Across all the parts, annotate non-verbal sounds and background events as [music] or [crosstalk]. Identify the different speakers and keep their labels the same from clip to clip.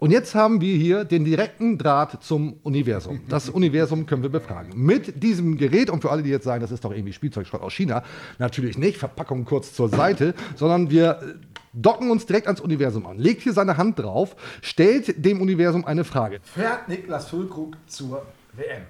Speaker 1: Und jetzt haben wir hier den direkten Draht zum Universum. Das Universum können wir befragen. Mit diesem Gerät, und für alle, die jetzt sagen, das ist doch irgendwie Spielzeugschrott aus China, natürlich nicht, Verpackung kurz zur Seite, sondern wir äh, docken uns direkt ans Universum an. Legt hier seine Hand drauf, stellt dem Universum eine Frage.
Speaker 2: Fährt Niklas Füllkrug zur WM?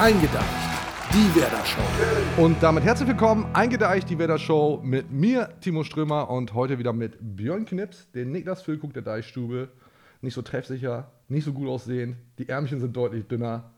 Speaker 2: Eingedeicht. Die Werder Show.
Speaker 1: Und damit herzlich willkommen, eingedeicht die Werder Show mit mir, Timo Strömer, und heute wieder mit Björn Knips, den Niklas Füllkrug der Deichstube. Nicht so treffsicher, nicht so gut aussehen, die Ärmchen sind deutlich dünner,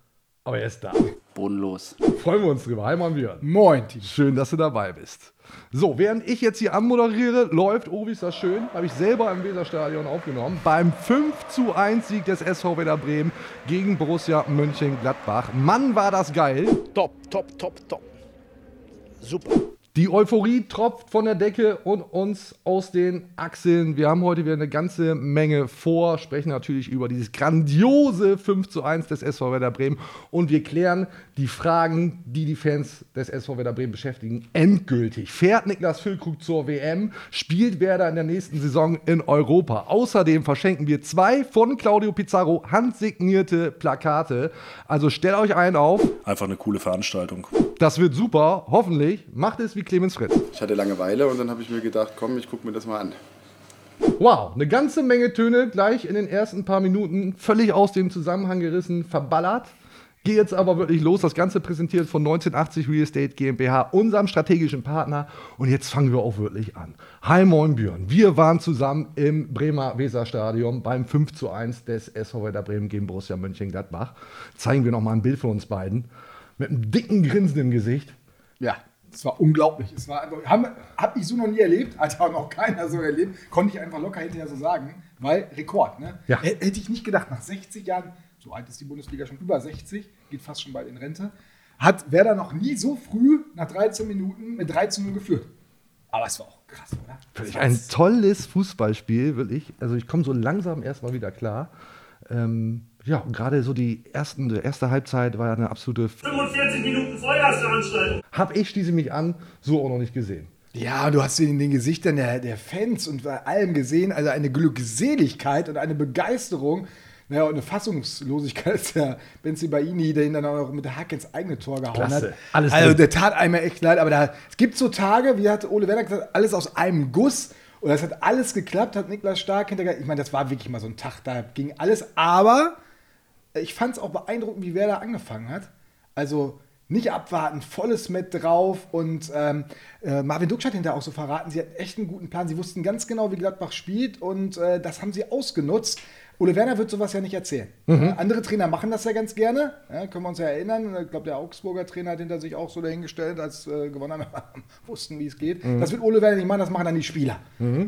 Speaker 1: aber er ist da.
Speaker 3: Bodenlos.
Speaker 1: Freuen wir uns drüber. Hi, Mann Björn.
Speaker 2: Moin, Timo.
Speaker 1: Schön, dass du dabei bist. So, während ich jetzt hier anmoderiere, läuft, oh, wie ist das schön, habe ich selber im Weserstadion aufgenommen, beim 5 zu 1 Sieg des SV Werder Bremen gegen Borussia Mönchengladbach. Mann, war das geil.
Speaker 2: Top, top, top, top. Super.
Speaker 1: Die Euphorie tropft von der Decke und uns aus den Achseln. Wir haben heute wieder eine ganze Menge vor, sprechen natürlich über dieses grandiose 5 zu 1 des SV Werder Bremen und wir klären die Fragen, die die Fans des SV Werder Bremen beschäftigen, endgültig. Fährt Niklas Füllkrug zur WM? Spielt Werder in der nächsten Saison in Europa? Außerdem verschenken wir zwei von Claudio Pizarro handsignierte Plakate. Also stellt euch ein auf.
Speaker 4: Einfach eine coole Veranstaltung.
Speaker 1: Das wird super. Hoffentlich macht es wie Clemens Fritz.
Speaker 5: Ich hatte Langeweile und dann habe ich mir gedacht, komm, ich gucke mir das mal an.
Speaker 1: Wow, eine ganze Menge Töne gleich in den ersten paar Minuten, völlig aus dem Zusammenhang gerissen, verballert. Gehe jetzt aber wirklich los. Das Ganze präsentiert von 1980 Real Estate GmbH, unserem strategischen Partner. Und jetzt fangen wir auch wirklich an. Hi, moin Björn. Wir waren zusammen im Bremer Weserstadion beim 5 zu 1 des SV Werder Bremen gegen Borussia Mönchengladbach. Zeigen wir nochmal ein Bild von uns beiden. Mit einem dicken Grinsen im Gesicht.
Speaker 2: Ja, das war unglaublich. Es war, einfach- haben, hab ich so noch nie erlebt, hat auch noch keiner so erlebt. Konnte ich einfach locker hinterher so sagen, weil Rekord. Ne?
Speaker 1: Ja.
Speaker 2: Hätte ich nicht gedacht, nach 60 Jahren, so alt ist die Bundesliga schon über 60, geht fast schon bald in Rente, hat Werder noch nie so früh nach 13 Minuten mit 13 0 geführt. Aber es war auch krass, oder? War
Speaker 1: ein tolles Fußballspiel, wirklich. Also ich komme so langsam erstmal wieder klar. Ähm, ja, und gerade so die ersten, die erste Halbzeit war ja eine absolute.
Speaker 6: 45 Minuten Feuerveranstaltung.
Speaker 1: Hab ich schließe mich an, so auch noch nicht gesehen.
Speaker 2: Ja, du hast in den Gesichtern der, der Fans und bei allem gesehen, also eine Glückseligkeit und eine Begeisterung, naja, und eine Fassungslosigkeit, als der Benzi Baini, der ihn dann auch noch mit der Hacke ins eigene Tor gehauen
Speaker 1: Klasse.
Speaker 2: hat.
Speaker 1: Alles
Speaker 2: also
Speaker 1: drin.
Speaker 2: der tat einem echt leid, aber da, es gibt so Tage, wie hat Ole Werner gesagt, alles aus einem Guss. Und das hat alles geklappt, hat Niklas Stark hinterher. Ich meine, das war wirklich mal so ein Tag, da ging alles. Aber ich fand es auch beeindruckend, wie Werder angefangen hat. Also nicht abwarten, volles mit drauf und ähm, äh, Marvin Duksch hat hinterher auch so verraten, sie hatten echt einen guten Plan. Sie wussten ganz genau, wie Gladbach spielt und äh, das haben sie ausgenutzt. Ole Werner wird sowas ja nicht erzählen. Äh, andere Trainer machen das ja ganz gerne, ja, können wir uns ja erinnern. Ich glaube, der Augsburger Trainer hat hinter sich auch so dahingestellt, als äh, gewonnen haben, [laughs] wussten, wie es geht. Das wird Ole Werner nicht machen, das machen dann die Spieler.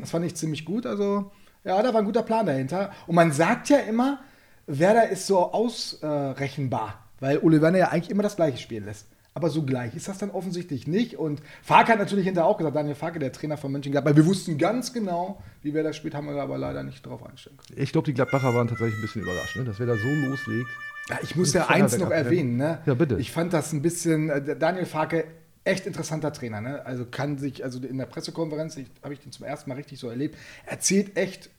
Speaker 2: Das fand ich ziemlich gut. Also, ja, da war ein guter Plan dahinter. Und man sagt ja immer, Werder ist so ausrechenbar, weil Ole Werner ja eigentlich immer das Gleiche spielen lässt. Aber so gleich ist das dann offensichtlich nicht. Und Farke hat natürlich hinterher auch gesagt, Daniel Farke, der Trainer von Mönchengladbach, weil wir wussten ganz genau, wie Werder spielt, haben wir aber leider nicht drauf einstellen können.
Speaker 1: Ich glaube, die Gladbacher waren tatsächlich ein bisschen überrascht, ne? dass wer da so loslegt.
Speaker 2: Ja, ich muss ja eins noch
Speaker 1: Feuerwerk
Speaker 2: erwähnen. Ne?
Speaker 1: Ja, bitte.
Speaker 2: Ich fand das ein bisschen, äh, Daniel Farke, echt interessanter Trainer. Ne? Also kann sich, also in der Pressekonferenz, ich- habe ich den zum ersten Mal richtig so erlebt, erzählt echt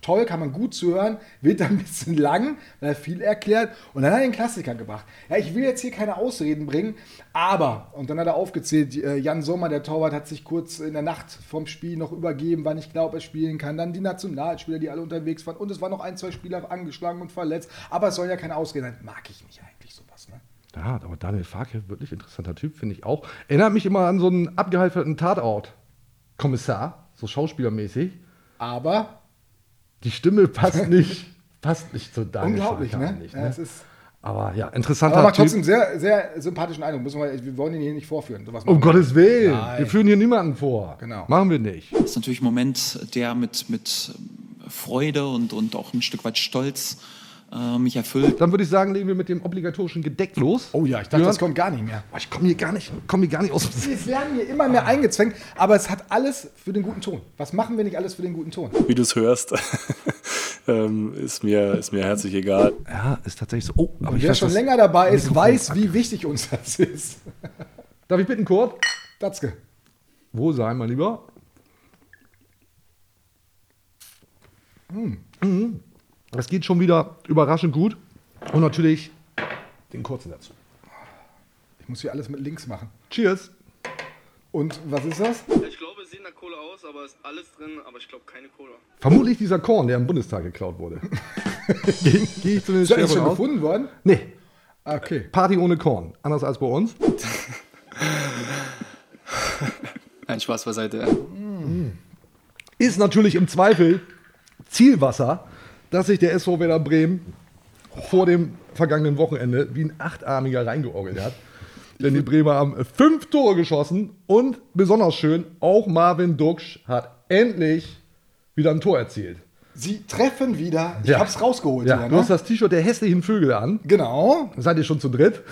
Speaker 2: toll, kann man gut zuhören, wird dann ein bisschen lang, weil er viel erklärt und dann hat er den Klassiker gebracht. Ja, ich will jetzt hier keine Ausreden bringen, aber, und dann hat er aufgezählt, äh, Jan Sommer, der Torwart, hat sich kurz in der Nacht vom Spiel noch übergeben, wann ich glaube, er spielen kann. Dann die Nationalspieler, die alle unterwegs waren und es waren noch ein, zwei Spieler angeschlagen und verletzt, aber es soll ja keine Ausreden sein. Mag ich nicht eigentlich sowas, ne?
Speaker 1: Ja, aber Daniel Farke, wirklich interessanter Typ, finde ich auch. Erinnert mich immer an so einen abgehalfterten Tatort-Kommissar, so schauspielermäßig.
Speaker 2: Aber
Speaker 1: Die Stimme passt [laughs] nicht, passt nicht zu Daniel
Speaker 2: unglaublich,
Speaker 1: Farke
Speaker 2: ne?
Speaker 1: eigentlich,
Speaker 2: Ja, es ist,
Speaker 1: aber ja, interessanter
Speaker 2: aber macht trotzdem sehr, sehr sympathischen Eindruck. Müssen wir, wir wollen ihn hier nicht vorführen. Sowas
Speaker 1: Um Gottes Willen,
Speaker 2: Nein.
Speaker 1: wir führen hier niemanden vor.
Speaker 2: Genau.
Speaker 1: Machen wir nicht.
Speaker 3: Das ist natürlich ein Moment, der mit, mit Freude und, und auch ein Stück weit Stolz äh, mich erfüllt.
Speaker 1: Dann würde ich sagen, legen wir mit dem obligatorischen Gedeck los.
Speaker 2: Oh ja, ich dachte,
Speaker 1: Björn?
Speaker 2: das kommt gar nicht mehr.
Speaker 1: Boah, ich komme hier gar nicht, komm hier gar nicht aus.
Speaker 2: Es werden hier immer mehr eingezwängt, aber es hat alles für den guten Ton. Was machen wir nicht alles für den guten Ton?
Speaker 4: Wie du es hörst, [laughs] ähm, ist, mir, ist mir herzlich egal.
Speaker 1: Ja, ist tatsächlich so. Oh, aber ich
Speaker 2: Wer
Speaker 1: weiß,
Speaker 2: schon länger dabei ist,
Speaker 1: Mikrofon
Speaker 2: weiß, wie wichtig uns das ist. [laughs]
Speaker 1: Darf ich bitten, Kurt?
Speaker 2: Datzke.
Speaker 1: Wo sein, mein Lieber? Mhm. Es geht schon wieder überraschend gut. Und natürlich den kurzen dazu.
Speaker 2: Ich muss hier alles mit links machen.
Speaker 1: Cheers.
Speaker 2: Und was ist das?
Speaker 7: Ich glaube, es sieht nach Cola aus, aber es ist alles drin, aber ich glaube keine Cola.
Speaker 1: Vermutlich dieser Korn, der im Bundestag geklaut wurde. [laughs] Gehe geh ich zumindest
Speaker 2: Ist das
Speaker 1: schwer
Speaker 2: schon
Speaker 1: aus.
Speaker 2: gefunden worden?
Speaker 1: Nee,
Speaker 2: Okay.
Speaker 1: Party ohne Korn. Anders als bei uns. [laughs]
Speaker 3: Nein, Spaß beiseite.
Speaker 1: Ist natürlich im Zweifel Zielwasser, dass sich der SV Werder Bremen vor dem vergangenen Wochenende wie ein Achtarmiger reingeorgelt hat. Denn die Bremer haben fünf Tore geschossen und besonders schön, auch Marvin Duksch hat endlich wieder ein Tor erzielt.
Speaker 2: Sie treffen wieder. Ich
Speaker 1: Ja.
Speaker 2: hab's rausgeholt.
Speaker 1: Ja,
Speaker 2: wieder,
Speaker 1: du
Speaker 2: ne?
Speaker 1: hast das T-Shirt der hässlichen Vögel an.
Speaker 2: Genau.
Speaker 1: Seid ihr schon zu dritt?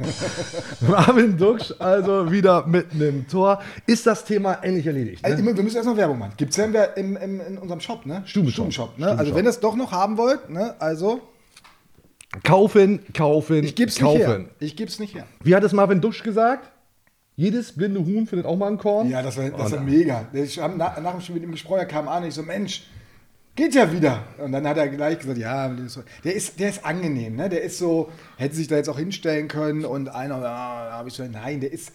Speaker 1: [laughs] Marvin Duksch also wieder mit einem Tor. Ist das Thema endlich erledigt?
Speaker 2: Also,
Speaker 1: Ne?
Speaker 2: wir müssen erst noch Werbung machen. Gibt's ja im, im, in unserem Shop, ne?
Speaker 1: Stubenshop.
Speaker 2: Stubenshop, ne? Also wenn ihr es doch noch haben wollt, ne? Also,
Speaker 1: Kaufen, kaufen,
Speaker 2: ich geb's
Speaker 1: kaufen.
Speaker 2: nicht her. Ich geb's nicht her.
Speaker 1: Wie hat es Marvin Duksch gesagt? Jedes blinde Huhn findet auch mal ein Korn.
Speaker 2: Ja, das war, das
Speaker 1: Oh,
Speaker 2: war mega. Ich habe nach, nach dem Spiel mit ihm gesprochen, er kam an ich so, Mensch, geht ja wieder. Und dann hat er gleich gesagt, ja, der ist, der ist angenehm, ne? Der ist so, hätte sich da jetzt auch hinstellen können und einer, da habe ich so, nein, der ist,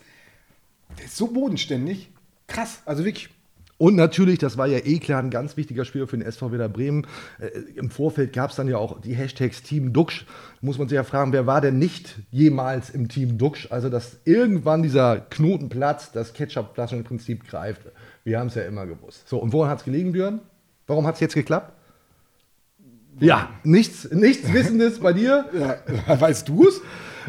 Speaker 2: der ist so bodenständig. Krass, also wirklich.
Speaker 1: Und natürlich, das war ja eh klar, ein ganz wichtiger Spieler für den SV Werder Bremen. Äh, Im Vorfeld gab es dann ja auch die Hashtags Team Duxch. Muss man sich ja fragen, wer war denn nicht jemals im Team Duxch? Also, dass irgendwann dieser Knoten platzt, das Ketchup-Flaschenprinzip greift. Wir haben es ja immer gewusst. So, und woran hat es gelegen, Björn? Warum hat es jetzt geklappt? Ja, nichts, nichts Wissendes bei dir. [laughs]
Speaker 2: Ja, weißt du es?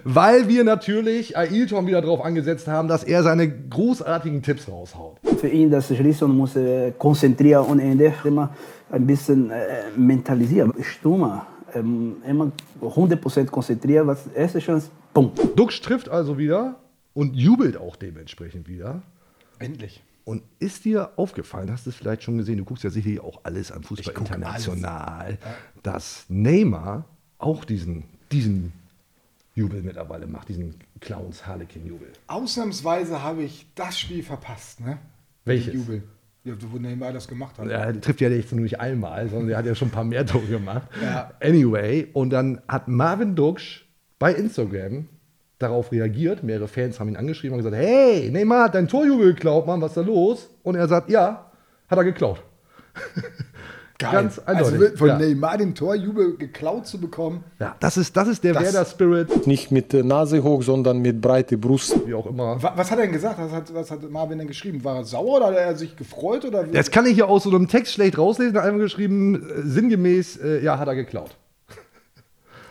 Speaker 1: Weil wir natürlich Ailton wieder darauf angesetzt haben, dass er seine großartigen Tipps raushaut.
Speaker 8: Für ihn, das Schließen muss äh, konzentrieren und Ende immer ein bisschen äh, mentalisieren. Stürmer, ähm, immer 100% konzentrieren, was erste Chance, bumm.
Speaker 1: Dux trifft also wieder und jubelt auch dementsprechend wieder.
Speaker 2: Endlich.
Speaker 1: Und ist dir aufgefallen, hast du es vielleicht schon gesehen, du guckst ja sicherlich auch alles an Fußball international, dass Neymar auch diesen, diesen Jubel mittlerweile macht, diesen Clowns Harlequin-Jubel.
Speaker 2: Ausnahmsweise habe ich das Spiel verpasst, ne?
Speaker 1: Welches?
Speaker 2: Den Jubel. Ja, wo Neymar das gemacht hat.
Speaker 1: Er trifft ja jetzt nur nicht einmal, sondern er hat ja schon ein paar mehr [laughs] Tore gemacht.
Speaker 2: Ja.
Speaker 1: Anyway, und dann hat Marvin Duksch bei Instagram darauf reagiert. Mehrere Fans haben ihn angeschrieben und gesagt: Hey, Neymar hat dein Torjubel geklaut, Mann, was ist da los? Und er sagt: Ja, hat er geklaut. [laughs]
Speaker 2: Geil.
Speaker 1: Ganz eindeutig.
Speaker 2: Also von
Speaker 1: Ja.
Speaker 2: Neymar den Torjubel geklaut zu bekommen.
Speaker 1: Ja, das ist, das ist der
Speaker 2: Das-
Speaker 1: Werder-Spirit,
Speaker 9: Nicht mit der Nase hoch, sondern mit breiter Brust.
Speaker 1: wie auch immer.
Speaker 2: Wa- Was hat er denn gesagt? Was hat, was hat Marvin denn geschrieben? War er sauer oder hat er sich gefreut? Oder wie?
Speaker 1: Das kann ich ja aus so einem Text schlecht rauslesen. Er hat einfach geschrieben, äh, sinngemäß, äh, ja, hat er geklaut.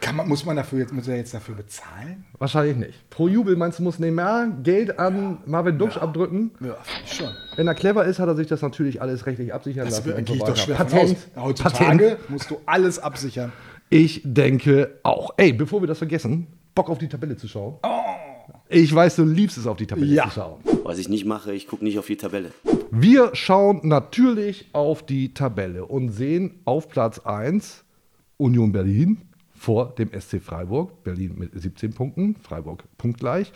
Speaker 2: Kann man, muss man dafür jetzt, muss er jetzt dafür bezahlen?
Speaker 1: Wahrscheinlich nicht. Pro Jubel meinst du, muss Neymar Geld an Marvin Duksch abdrücken?
Speaker 2: Ja, finde ich schon.
Speaker 1: Wenn er clever ist, hat er sich das natürlich alles rechtlich absichern
Speaker 2: Das
Speaker 1: lassen. und
Speaker 2: gehe ich doch schwer
Speaker 1: Patent,
Speaker 2: von aus. Heutzutage
Speaker 1: Patent.
Speaker 2: musst du alles absichern.
Speaker 1: Ich denke auch. Ey, bevor wir das vergessen, Bock auf die Tabelle zu schauen. Ich weiß, du liebst es, auf die Tabelle
Speaker 2: Ja.
Speaker 1: zu schauen.
Speaker 10: Was ich nicht mache, ich gucke nicht auf die Tabelle.
Speaker 1: Wir schauen natürlich auf die Tabelle und sehen auf Platz 1 Union Berlin vor dem SC Freiburg. Berlin mit 17 Punkten, Freiburg punktgleich.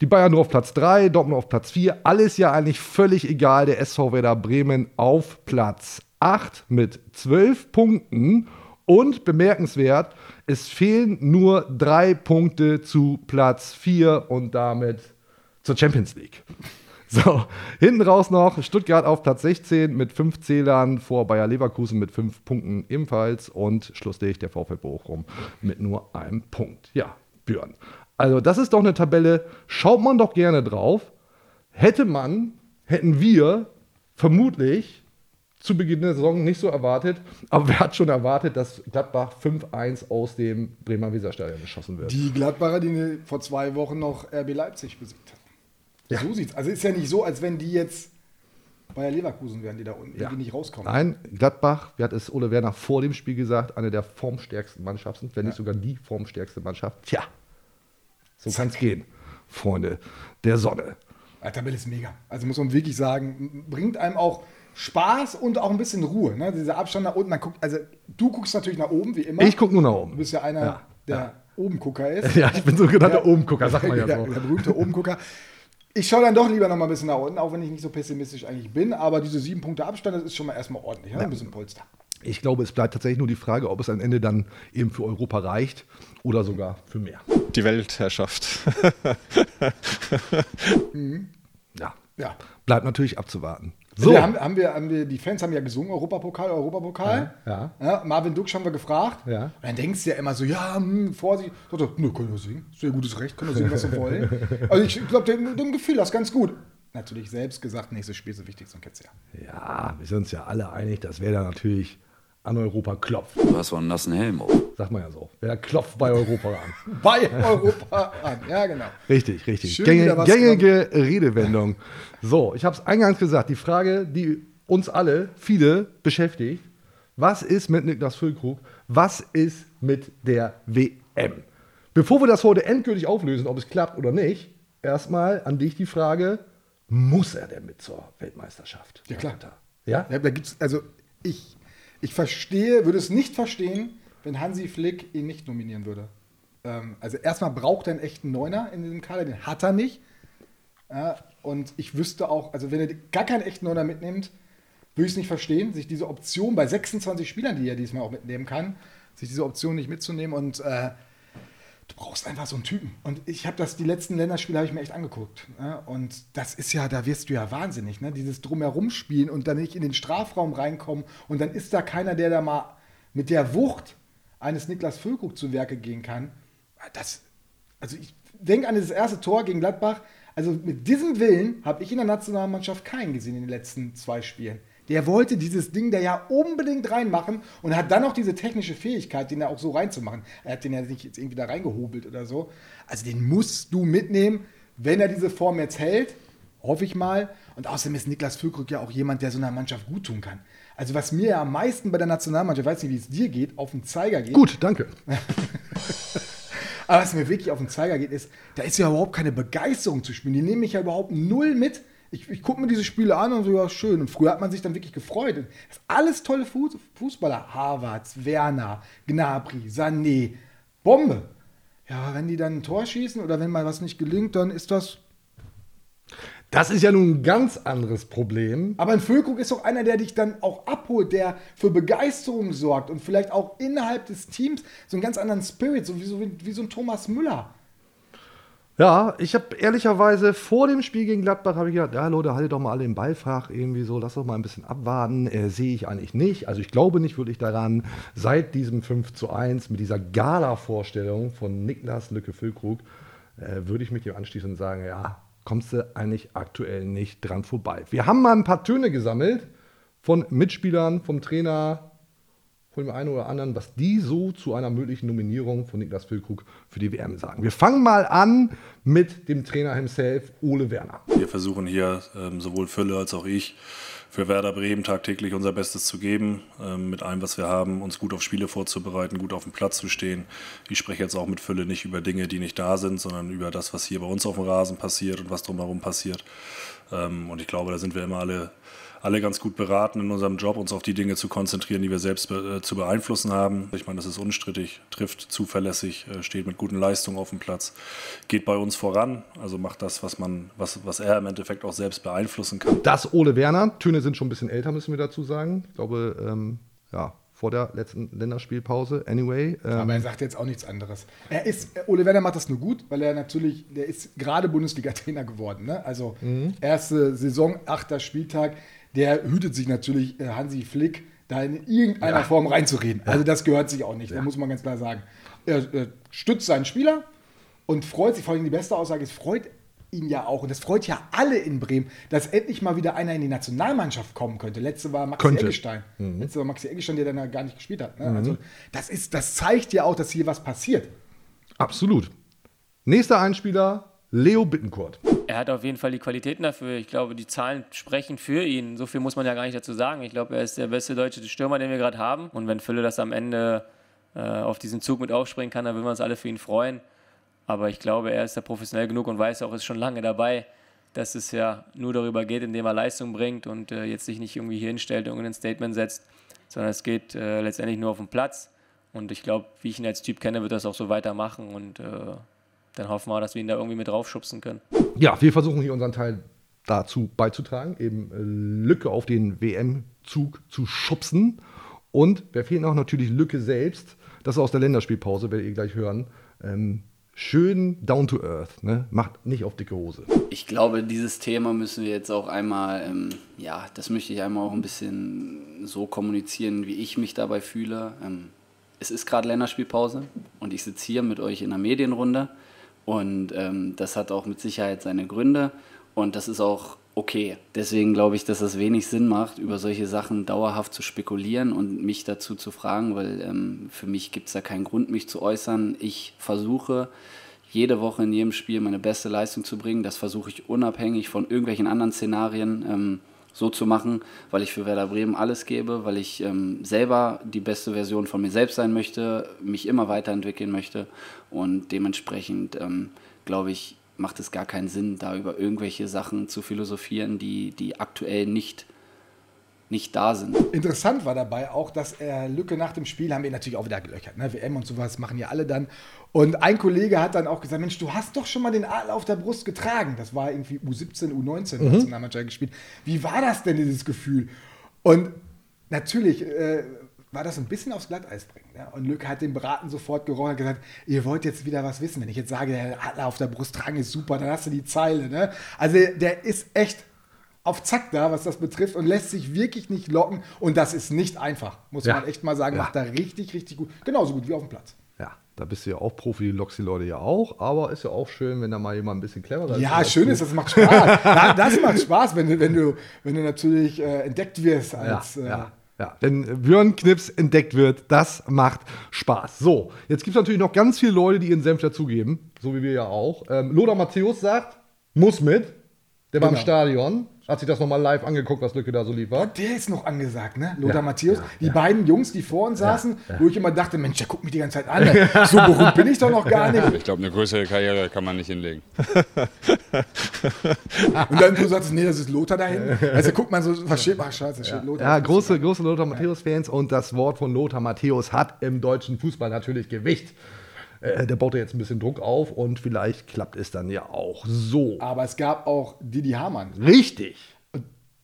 Speaker 1: Die Bayern nur auf Platz 3, Dortmund auf Platz 4. Alles ja eigentlich völlig egal. Der SV Werder Bremen auf Platz 8 mit 12 Punkten. Und bemerkenswert, es fehlen nur drei Punkte zu Platz 4 und damit zur Champions League. [laughs] So, hinten raus noch Stuttgart auf Platz 16 mit fünf Zählern vor Bayer Leverkusen mit fünf Punkten ebenfalls und schlusslich der VfL Bochum mit nur einem Punkt. Ja, Björn. Also, das ist doch eine Tabelle, schaut man doch gerne drauf. Hätte man, hätten wir vermutlich zu Beginn der Saison nicht so erwartet, aber wer hat schon erwartet, dass Gladbach 5-1 aus dem Bremer Weserstadion geschossen wird?
Speaker 2: Die Gladbacher, die vor zwei Wochen noch RB Leipzig besiegt haben.
Speaker 1: Ja.
Speaker 2: So sieht's. Also ist ja nicht so, als wenn die jetzt Bayer Leverkusen werden die da unten,
Speaker 1: Ja.
Speaker 2: die nicht rauskommen.
Speaker 1: Nein, Gladbach, wie hat es Ole Werner vor dem Spiel gesagt, eine der formstärksten Mannschaften, wenn nicht sogar die formstärkste Mannschaft. Tja, so kann es gehen, Freunde der Sonne.
Speaker 2: Die Tabelle ist mega. Also muss man wirklich sagen, bringt einem auch Spaß und auch ein bisschen Ruhe. Ne? Dieser Abstand nach unten, man guckt, also du guckst natürlich nach oben, wie immer.
Speaker 1: Ich gucke nur nach
Speaker 2: Du
Speaker 1: oben.
Speaker 2: bist ja einer,
Speaker 1: Ja,
Speaker 2: der
Speaker 1: ja.
Speaker 2: Obengucker ist. [laughs]
Speaker 1: Ja, ich bin sogenannter Obengucker, sagt man ja [laughs]
Speaker 2: der,
Speaker 1: so.
Speaker 2: der berühmte Obengucker. Ich schaue dann doch lieber noch mal ein bisschen nach unten, auch wenn ich nicht so pessimistisch eigentlich bin. Aber diese sieben Punkte Abstand, das ist schon mal erstmal ordentlich. Ne? Ein bisschen Polster.
Speaker 1: Ich glaube, es bleibt tatsächlich nur die Frage, ob es am Ende dann eben für Europa reicht oder sogar für mehr.
Speaker 11: Die Weltherrschaft.
Speaker 1: Ja,
Speaker 2: Ja.
Speaker 1: bleibt natürlich abzuwarten.
Speaker 2: So.
Speaker 1: So,
Speaker 2: Wir haben, haben, wir, haben wir, die Fans haben ja gesungen, Europapokal, Europapokal.
Speaker 1: Ja,
Speaker 2: Marvin Duksch haben wir gefragt.
Speaker 1: Ja.
Speaker 2: Und dann denkst du ja immer so, ja, hm, Vorsicht. So, so, nö, können wir singen. Sehr gutes Recht, können wir singen, was wir wollen. [laughs] Also ich glaube, dem, dem gefiel das ganz gut. Natürlich selbst gesagt, nächstes Spiel ist das Wichtigste und kennst ja.
Speaker 1: ja, wir sind uns ja alle einig, dass wer da natürlich an Europa klopft,
Speaker 10: Du hast wohl einen nassen Helm auf.
Speaker 1: sagt man ja so. Wer klopft bei Europa an.
Speaker 2: Bei Europa an. Ja, genau.
Speaker 1: Richtig, richtig.
Speaker 2: Schön
Speaker 1: Gängige,
Speaker 2: was
Speaker 1: gängige Redewendung. So, ich habe es eingangs gesagt, die Frage, die uns alle, viele beschäftigt, was ist mit Niklas Füllkrug? Was ist mit der WM? Bevor wir das heute endgültig auflösen, ob es klappt oder nicht, erstmal an dich die Frage, muss er denn mit zur Weltmeisterschaft?
Speaker 2: Ja, klar.
Speaker 1: Ja?
Speaker 2: Ja, da gibt's, also ich, ich verstehe, würde es nicht verstehen, wenn Hansi Flick ihn nicht nominieren würde. Ähm, also erstmal braucht er einen echten Neuner in diesem Kader, den hat er nicht. Ja, und ich wüsste auch, also wenn er gar keinen echten Neuner mitnimmt, würde ich es nicht verstehen, sich diese Option bei 26 Spielern, die er diesmal auch mitnehmen kann, sich diese Option nicht mitzunehmen und äh, du brauchst einfach so einen Typen. Und ich habe das, die letzten Länderspiele habe ich mir echt angeguckt. Ne? Und das ist ja, da wirst du ja wahnsinnig, ne? Dieses Drumherum spielen und dann nicht in den Strafraum reinkommen und dann ist da keiner, der da mal mit der Wucht eines Niklas Füllkrug zu Werke gehen kann. Das, also ich denke an das erste Tor gegen Gladbach. Also mit diesem Willen habe ich in der Nationalmannschaft keinen gesehen in den letzten zwei Spielen. Der wollte dieses Ding da ja unbedingt reinmachen und hat dann noch diese technische Fähigkeit, den da auch so reinzumachen. Er hat den ja nicht jetzt irgendwie da reingehobelt oder so. Also den musst du mitnehmen, wenn er diese Form jetzt hält. Hoffe ich mal. Und außerdem ist Niklas Füllkrug ja auch jemand, der so einer Mannschaft gut tun kann. Also was mir ja am meisten bei der Nationalmannschaft, ich weiß nicht, wie es dir geht, auf den Zeiger geht.
Speaker 1: Gut, danke. [laughs]
Speaker 2: Aber was mir wirklich auf den Zeiger geht, ist, da ist ja überhaupt keine Begeisterung zu spielen. Die nehmen mich ja überhaupt null mit. Ich, ich gucke mir diese Spiele an und so, ja, schön. Und früher hat man sich dann wirklich gefreut. Das ist alles tolle Fuß, Fußballer. Havertz, Werner, Gnabry, Sané. Bombe. Ja, wenn die dann ein Tor schießen oder wenn mal was nicht gelingt, dann ist das.
Speaker 1: Das ist ja nun ein ganz anderes Problem.
Speaker 2: Aber ein Füllkrug ist doch einer, der dich dann auch abholt, der für Begeisterung sorgt und vielleicht auch innerhalb des Teams so einen ganz anderen Spirit, so wie so, wie so ein Thomas Müller.
Speaker 1: Ja, ich habe ehrlicherweise vor dem Spiel gegen Gladbach habe ich gedacht, ja Leute, haltet doch mal alle im Ballfach irgendwie so, lasst doch mal ein bisschen abwarten. Äh, Sehe ich eigentlich nicht. Also ich glaube nicht wirklich daran, seit diesem 5 zu 1 mit dieser Gala-Vorstellung von Niklas Lücke Füllkrug, äh, würde ich mich dem anschließen und sagen, ja, kommst du eigentlich aktuell nicht dran vorbei. Wir haben mal ein paar Töne gesammelt von Mitspielern, vom Trainer, von dem einen oder anderen, was die so zu einer möglichen Nominierung von Niklas Füllkrug für die WM sagen. Wir fangen mal an mit dem Trainer himself, Ole Werner.
Speaker 4: Wir versuchen hier ähm, sowohl Fülle als auch ich für Werder Bremen tagtäglich unser Bestes zu geben, ähm, mit allem, was wir haben, uns gut auf Spiele vorzubereiten, gut auf dem Platz zu stehen. Ich spreche jetzt auch mit Fülle nicht über Dinge, die nicht da sind, sondern über das, was hier bei uns auf dem Rasen passiert und was drumherum passiert. Ähm, und ich glaube, da sind wir immer alle alle ganz gut beraten in unserem Job, uns auf die Dinge zu konzentrieren, die wir selbst be äh, zu beeinflussen haben. Ich meine, das ist unstrittig, trifft zuverlässig, äh, steht mit guten Leistungen auf dem Platz, geht bei uns voran, also macht das, was, man, was, was er im Endeffekt auch selbst beeinflussen kann.
Speaker 1: Das Ole Werner. Töne sind schon ein bisschen älter, müssen wir dazu sagen. Ich glaube, ähm, ja, vor der letzten Länderspielpause. Anyway. Ähm,
Speaker 2: Aber er sagt jetzt auch nichts anderes. Er ist, Ole Werner macht das nur gut, weil er natürlich, der ist gerade Bundesliga-Trainer geworden. Ne? Also erste Saison, achter Spieltag. Der hütet sich natürlich, äh, Hansi Flick, da in irgendeiner
Speaker 1: Ja.
Speaker 2: Form reinzureden. Also das gehört sich auch nicht, da muss man ganz klar sagen. Er äh, stützt seinen Spieler und freut sich, vor allem die beste Aussage ist, freut ihn ja auch, und das freut ja alle in Bremen, dass endlich mal wieder einer in die Nationalmannschaft kommen könnte. Letzte war Maxi
Speaker 1: Könnte.
Speaker 2: Eggestein.
Speaker 1: Mhm.
Speaker 2: Letzte war Maxi Eggestein, der dann ja gar nicht gespielt hat. Ne?
Speaker 1: Mhm.
Speaker 2: Also das, ist, das zeigt ja auch, dass hier was passiert.
Speaker 1: Absolut. Nächster Einspieler, Leo Bittencourt.
Speaker 11: Er hat auf jeden Fall die Qualitäten dafür. Ich glaube, die Zahlen sprechen für ihn. So viel muss man ja gar nicht dazu sagen. Ich glaube, er ist der beste deutsche Stürmer, den wir gerade haben. Und wenn Fülle das am Ende äh, auf diesen Zug mit aufspringen kann, dann würden wir uns alle für ihn freuen. Aber ich glaube, er ist ja professionell genug und weiß auch, ist schon lange dabei, dass es ja nur darüber geht, indem er Leistung bringt und äh, jetzt sich nicht irgendwie hier hinstellt und ein Statement setzt, sondern es geht äh, letztendlich nur auf den Platz. Und ich glaube, wie ich ihn als Typ kenne, wird das auch so weitermachen und äh, dann hoffen wir, dass wir ihn da irgendwie mit draufschubsen können.
Speaker 1: Ja, wir versuchen hier unseren Teil dazu beizutragen, eben äh, Lücke auf den WM-Zug zu schubsen. Und wer fehlt noch? Natürlich Lücke selbst. Das ist aus der Länderspielpause, werdet ihr gleich hören. Ähm, schön down to earth, ne? macht nicht auf dicke Hose.
Speaker 3: Ich glaube, dieses Thema müssen wir jetzt auch einmal, ähm, ja, das möchte ich einmal auch ein bisschen so kommunizieren, wie ich mich dabei fühle. Ähm, es ist gerade Länderspielpause und ich sitze hier mit euch in einer Medienrunde und ähm, das hat auch mit Sicherheit seine Gründe und das ist auch okay. Deswegen glaube ich, dass es wenig Sinn macht, über solche Sachen dauerhaft zu spekulieren und mich dazu zu fragen, weil ähm, für mich gibt es da keinen Grund, mich zu äußern. Ich versuche jede Woche in jedem Spiel meine beste Leistung zu bringen. Das versuche ich unabhängig von irgendwelchen anderen Szenarien. Ähm, so zu machen, weil ich für Werder Bremen alles gebe, weil ich ähm, selber die beste Version von mir selbst sein möchte, mich immer weiterentwickeln möchte und dementsprechend ähm, glaube ich, macht es gar keinen Sinn, da über irgendwelche Sachen zu philosophieren, die, die aktuell nicht nicht da sind.
Speaker 2: Interessant war dabei auch, dass er Lücke nach dem Spiel haben wir natürlich auch wieder gelöchert. Ne? WM und sowas machen ja alle dann. Und ein Kollege hat dann auch gesagt: Mensch, du hast doch schon mal den Adler auf der Brust getragen. Das war irgendwie U17, U19 mhm. Nationalmannschaft gespielt. Wie war das denn, dieses Gefühl? Und natürlich äh, war das ein bisschen aufs Glatteis bringen. Ne? Und Lücke hat den Braten sofort gerochen und gesagt, ihr wollt jetzt wieder was wissen. Wenn ich jetzt sage, der Adler auf der Brust tragen ist super, dann hast du die Zeile. Ne? Also der ist echt auf Zack da, was das betrifft und lässt sich wirklich nicht locken. Und das ist nicht einfach, muss ja. man echt mal sagen. Ja. Macht er richtig, richtig gut. Genauso gut wie auf dem Platz.
Speaker 1: Ja, da bist du ja auch Profi, die lockst die Leute ja auch. Aber ist ja auch schön, wenn da mal jemand ein bisschen cleverer
Speaker 2: ist. Ja, schön ist, das macht Spaß. das macht Spaß, wenn du, wenn du, wenn du natürlich äh, entdeckt wirst als.
Speaker 1: Ja, ja. Äh, ja, wenn Björn Knips entdeckt wird, das macht Spaß. So, jetzt gibt es natürlich noch ganz viele Leute, die ihren Senf dazugeben, so wie wir ja auch. Ähm, Lothar Matthäus sagt, muss mit. Der war im genau. Stadion hat sich das nochmal live angeguckt, was Lücke da so liefert.
Speaker 2: Der ist noch angesagt, ne? Lothar ja, Matthäus. Ja, die ja. beiden Jungs, die vor uns saßen, wo ich immer dachte, Mensch, der guckt mich die ganze Zeit an. [laughs] So berühmt bin ich doch noch gar nicht.
Speaker 12: Ich glaube, eine größere Karriere kann man nicht hinlegen. [laughs]
Speaker 2: Und dann du sagst, nee, das ist Lothar da hinten. Also guckt man so, versteht, ach scheiße,
Speaker 1: steht Lothar. Ja, große, große Lothar Matthäus-Fans und das Wort von Lothar Matthäus hat im deutschen Fußball natürlich Gewicht äh, der baut ja jetzt ein bisschen Druck auf und vielleicht klappt es dann ja auch so.
Speaker 2: Aber es gab auch Didi Hamann.
Speaker 1: Richtig.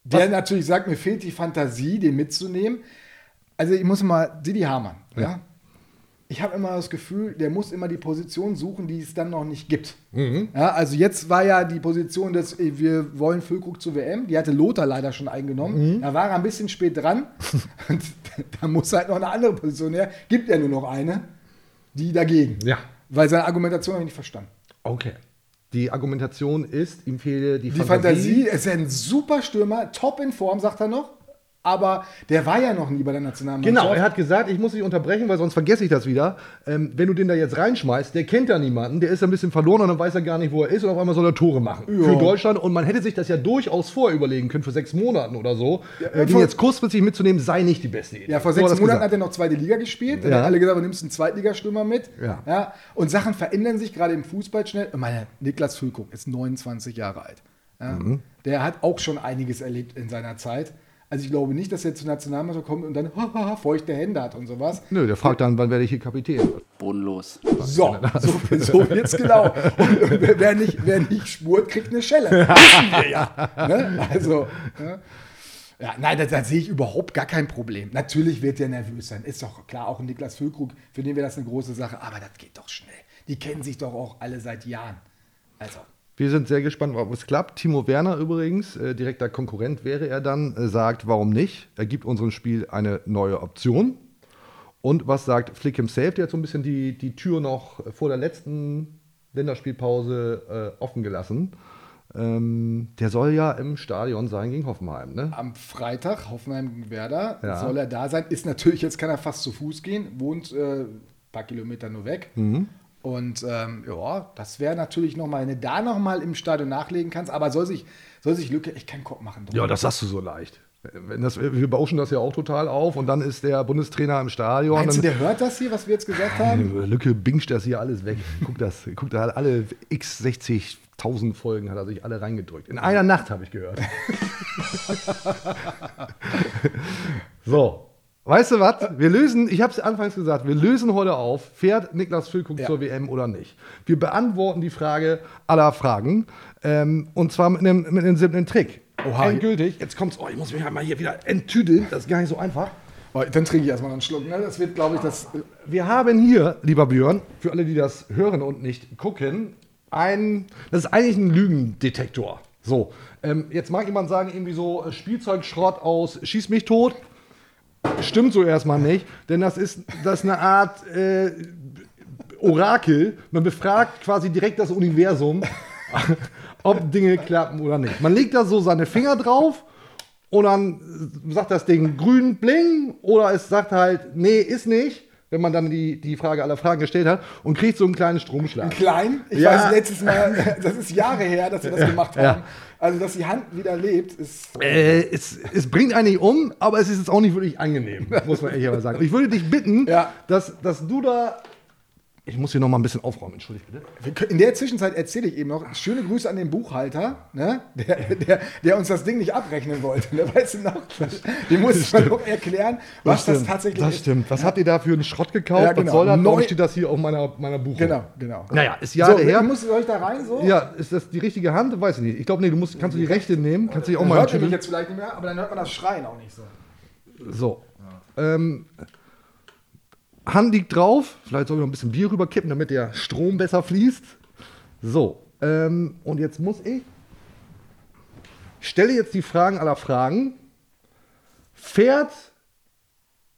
Speaker 2: Der Was? natürlich sagt, mir fehlt die Fantasie, den mitzunehmen. Also ich muss mal, Didi Hamann, ja. ja? Ich habe immer das Gefühl, der muss immer die Position suchen, die es dann noch nicht gibt. Mhm. Ja, also jetzt war ja die Position, dass wir wollen Füllkrug zur WM. Die hatte Lothar leider schon eingenommen. Mhm. Da war er ein bisschen spät dran. [laughs] Und da muss halt noch eine andere Position her. Gibt er nur noch eine, die dagegen.
Speaker 1: Ja.
Speaker 2: Weil seine Argumentation habe ich nicht verstanden.
Speaker 1: Okay. Die Argumentation ist, ihm fehle die,
Speaker 2: die Fantasie. Die Fantasie, ist ein super Stürmer, top in Form, sagt er noch aber der war ja noch nie bei der Nationalmannschaft.
Speaker 1: Genau, er hat gesagt, ich muss dich unterbrechen, weil sonst vergesse ich das wieder. Ähm, wenn du den da jetzt reinschmeißt, der kennt ja niemanden, der ist ein bisschen verloren und dann weiß er gar nicht, wo er ist und auf einmal soll er Tore machen ja. für Deutschland. Und man hätte sich das ja durchaus vorüberlegen können, für sechs Monaten oder so. Ja, äh, den jetzt kurzfristig mitzunehmen, sei nicht die beste
Speaker 2: Idee. Ja, vor sechs Monaten gesagt. hat er noch zweite Liga gespielt. Dann ja. haben alle gesagt, du nimmst einen Zweitligastürmer mit. Ja. ja. Und Sachen verändern sich gerade im Fußball schnell. Ich meine, Niklas Füllkrug ist 29 Jahre alt. Mhm. Der hat auch schon einiges erlebt in seiner Zeit. Also ich glaube nicht, dass er zur Nationalmannschaft kommt und dann [laughs] haha, feuchte Hände hat und sowas.
Speaker 1: Nö, der fragt dann, wann werde ich hier Kapitän?
Speaker 3: Bodenlos.
Speaker 2: So, so, so jetzt genau. Und, und, wer, nicht, wer nicht spurt, kriegt eine Schelle. [laughs] Wissen wir ja. Ne? Also, ne? Ja, nein, da, da, sehe ich überhaupt gar kein Problem. Natürlich wird der nervös sein. Ist doch klar, auch ein Niklas Füllkrug, für den wäre das eine große Sache. Aber das geht doch schnell. Die kennen sich doch auch alle seit Jahren. Also.
Speaker 1: Wir sind sehr gespannt, ob es klappt. Timo Werner übrigens, äh, direkter Konkurrent wäre er dann, äh, sagt, warum nicht? Er gibt unserem Spiel eine neue Option. Und was sagt Flick himself? Der hat so ein bisschen die, die Tür noch vor der letzten Länderspielpause äh, offen gelassen. Ähm, der soll ja im Stadion sein gegen Hoffenheim, ne?
Speaker 2: Am Freitag, Hoffenheim gegen Werder, ja. soll er da sein. Ist natürlich, jetzt kann er fast zu Fuß gehen, wohnt ein äh, paar Kilometer nur weg. Mhm. Und ähm, ja, das wäre natürlich nochmal, wenn du da nochmal im Stadion nachlegen kannst, aber soll sich, soll sich Lücke echt keinen Kopf machen. drum.
Speaker 1: Ja, das sagst du so leicht. Wenn das, wir bauschen das ja auch total auf und dann ist der Bundestrainer im Stadion.
Speaker 2: Meinst du, der hört das hier, was wir jetzt gesagt haben?
Speaker 1: Lücke bingscht das hier alles weg. Guck das, guck da alle x 60.000 Folgen hat er sich alle reingedrückt. In einer Nacht habe ich gehört. [laughs] so, weißt du was? Wir lösen, ich habe es anfangs gesagt, wir lösen heute auf, fährt Niklas Füllkrug zur WM oder nicht? Wir beantworten die Frage aller Fragen ähm, und zwar mit einem, mit einem simplen Trick.
Speaker 2: Oha.
Speaker 1: Endgültig, jetzt kommt's, oh, ich muss mich halt mal hier wieder enttüdeln, das ist gar nicht so einfach.
Speaker 2: Oh, dann trinke ich erstmal einen Schluck. Ne? Das wird, glaube ich, das.
Speaker 1: Wir haben hier, lieber Björn, für alle, die das hören und nicht gucken, ein, das ist eigentlich ein Lügendetektor. So, ähm, jetzt mag jemand sagen, irgendwie so äh, Spielzeugschrott aus Schieß mich tot. Stimmt so erstmal nicht, denn das ist, das ist eine Art äh, Orakel. Man befragt quasi direkt das Universum, [laughs] ob Dinge klappen oder nicht. Man legt da so seine Finger drauf und dann sagt das Ding grün bling oder es sagt halt, nee, ist nicht, wenn man dann die, die Frage aller Fragen gestellt hat und kriegt so einen kleinen Stromschlag.
Speaker 2: Klein? Ich
Speaker 1: Ja.
Speaker 2: weiß letztes Mal, [laughs] das ist Jahre her, dass wir das gemacht
Speaker 1: ja.
Speaker 2: Also, dass die Hand wieder lebt, ist.
Speaker 1: Äh, es, es bringt einen nicht um, aber es ist jetzt auch nicht wirklich angenehm, muss man ehrlich sagen. Und ich würde dich bitten, dass, dass du da. Ich muss hier noch mal ein bisschen aufräumen, entschuldigt bitte.
Speaker 2: In der Zwischenzeit erzähle ich eben noch, schöne Grüße an den Buchhalter, ne? der, der, der uns das Ding nicht abrechnen wollte. Ne? Weißt du noch? [laughs] Dem musste man noch erklären, was das,
Speaker 1: stimmt,
Speaker 2: tatsächlich
Speaker 1: Das
Speaker 2: ist.
Speaker 1: stimmt. Was habt ihr da für einen Schrott gekauft?
Speaker 2: Ja, genau.
Speaker 1: Was soll das? Warum steht das hier auf meiner, meiner Buchung?
Speaker 2: Genau, genau.
Speaker 1: Naja, ist Jahre
Speaker 2: so,
Speaker 1: her.
Speaker 2: Muss, soll ich da rein so?
Speaker 1: Ja, ist das die richtige Hand? Weiß ich nicht. Ich glaube, nee, du musst, kannst du die rechte nehmen. Kannst du die auch mal
Speaker 2: hört
Speaker 1: schütteln?
Speaker 2: jetzt vielleicht nicht mehr, aber dann hört man das Schreien auch nicht so.
Speaker 1: So. Ähm, Hand liegt drauf. Vielleicht soll ich noch ein bisschen Bier rüberkippen, damit der Strom besser fließt. So. Ähm, und jetzt muss ich. Ich stelle jetzt die Fragen aller Fragen. Fährt.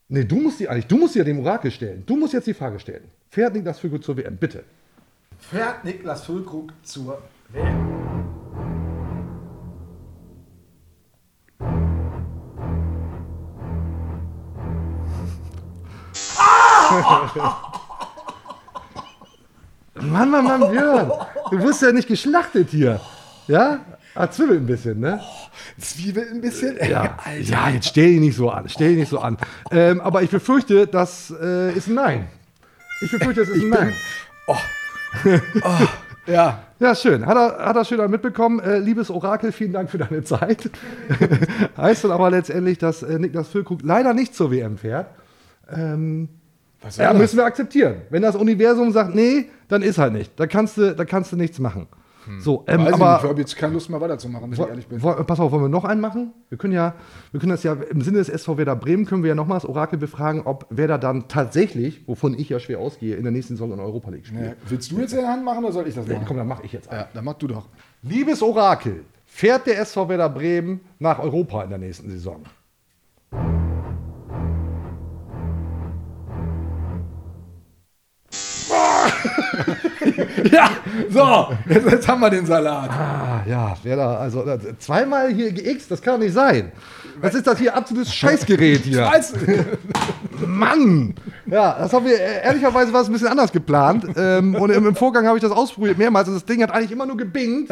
Speaker 1: Nee, du musst die eigentlich, du musst die ja dem Orakel stellen. Du musst jetzt die Frage stellen. Fährt Niklas Füllkrug zur WM? Bitte.
Speaker 2: Fährt Niklas Füllkrug zur WM? [laughs]
Speaker 1: Mann, Mann, Mann, Björn. Du wirst ja nicht geschlachtet hier. Ja? Ah, zwiebelt ein bisschen, ne?
Speaker 2: Zwiebelt ein bisschen?
Speaker 1: Ja, [laughs] ja jetzt stell dich nicht so an. Stell dich nicht so an. Ähm, aber ich befürchte, das äh, ist ein Nein. Ich befürchte, das ist ein Nein.
Speaker 2: Ja.
Speaker 1: Ja, schön. Hat er, hat er schön mitbekommen. Äh, liebes Orakel, vielen Dank für deine Zeit. [laughs] heißt dann aber letztendlich, dass äh, Niklas Füllkrug leider nicht zur WM fährt. Ähm,
Speaker 2: Was
Speaker 1: ja, müssen wir akzeptieren. Wenn das Universum sagt, nee, dann ist halt nicht. Da kannst du, da kannst du nichts machen. So, ähm,
Speaker 2: Weiß ich nicht, ich
Speaker 1: aber
Speaker 2: habe jetzt keine Lust mehr weiterzumachen, wenn ich ehrlich bin.
Speaker 1: Wo- Pass auf, wollen wir noch einen machen? Wir können ja, wir können das ja im Sinne des SV Werder Bremen können wir ja nochmal das Orakel befragen, ob Werder dann tatsächlich, wovon ich ja schwer ausgehe, in der nächsten Saison in Europa League spielt.
Speaker 2: Ja, willst du jetzt in der Hand machen oder soll ich das
Speaker 1: Nee,
Speaker 2: machen?
Speaker 1: komm, dann mache ich jetzt.
Speaker 2: Ja, dann mach du doch.
Speaker 1: Liebes Orakel, fährt der SV Werder Bremen nach Europa in der nächsten Saison? [laughs]
Speaker 2: ja, so, jetzt, jetzt haben wir den Salat.
Speaker 1: Ah, ja, Werder, also äh, zweimal hier geixt, das kann doch nicht sein. Was ist das hier? Absolutes Scheißgerät hier.
Speaker 2: Scheiße. [laughs]
Speaker 1: Mann! Ja, das haben wir, äh, ehrlicherweise war es ein bisschen anders geplant. Ähm, und im, im Vorgang habe ich das ausprobiert mehrmals und das Ding hat eigentlich immer nur gebingt.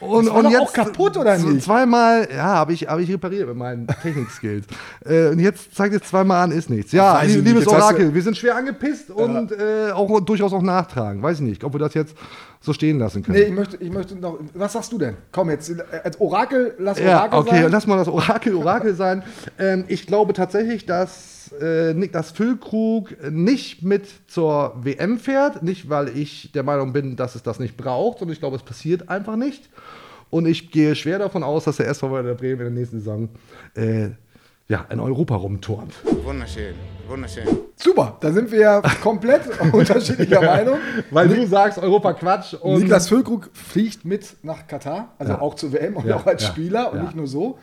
Speaker 1: Und,
Speaker 2: Das war doch auch kaputt, oder nicht?
Speaker 1: Zweimal, ja, habe ich, hab ich repariert mit meinen Technik-Skills. äh, und jetzt zeigt es zweimal an, ist nichts. Ja,
Speaker 2: nicht,
Speaker 1: liebes
Speaker 2: jetzt
Speaker 1: Orakel, wir sind schwer angepisst und äh, auch durchaus auch nachtragen. Weiß ich nicht, ob wir das jetzt so stehen lassen können.
Speaker 2: Nee, ich möchte, ich möchte noch. Was sagst du denn? Komm jetzt, als Orakel, lass
Speaker 1: Ja,
Speaker 2: Orakel
Speaker 1: okay,
Speaker 2: sein.
Speaker 1: lass mal das Orakel Orakel sein. Ähm, ich glaube tatsächlich, dass äh, Niklas Füllkrug nicht mit zur WM fährt. Nicht, weil ich der Meinung bin, dass es das nicht braucht, sondern ich glaube, es passiert einfach nicht. Und ich gehe schwer davon aus, dass der SV Werder Bremen in der nächsten Saison äh, ja, in Europa rumturnt.
Speaker 13: Wunderschön, wunderschön.
Speaker 2: Super, da sind wir ja [laughs] komplett unterschiedlicher Meinung.
Speaker 1: Weil du sagst, Europa Quatsch. Und
Speaker 2: Niklas Füllkrug fliegt mit nach Katar, also
Speaker 1: Ja.
Speaker 2: auch zur WM und
Speaker 1: Ja,
Speaker 2: auch als
Speaker 1: ja,
Speaker 2: Spieler und
Speaker 1: ja.
Speaker 2: nicht nur so.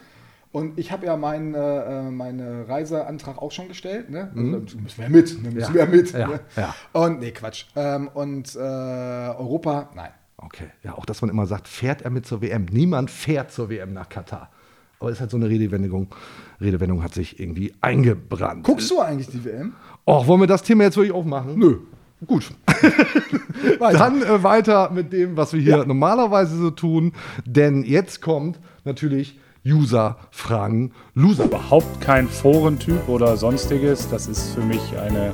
Speaker 2: Und ich habe ja meinen äh, meinen Reiseantrag auch schon gestellt. Ne? Also, müssen wir ja mit, ne? müssen
Speaker 1: Ja.
Speaker 2: wir ja mit.
Speaker 1: Ja,
Speaker 2: Ne?
Speaker 1: ja.
Speaker 2: Und nee, Quatsch. Ähm, und äh, Europa, nein.
Speaker 1: Okay, ja, auch dass man immer sagt, fährt er mit zur WM? Niemand fährt zur WM nach Katar. Aber es ist halt so eine Redewendung. Redewendung hat sich irgendwie eingebrannt.
Speaker 2: Guckst du eigentlich die WM?
Speaker 1: Och, wollen wir das Thema jetzt wirklich aufmachen?
Speaker 2: Nö.
Speaker 1: Gut. [laughs] Dann äh, weiter mit dem, was wir hier normalerweise so tun. Denn jetzt kommt natürlich User fragen Loser.
Speaker 14: Überhaupt kein Forentyp oder sonstiges. Das ist für mich eine,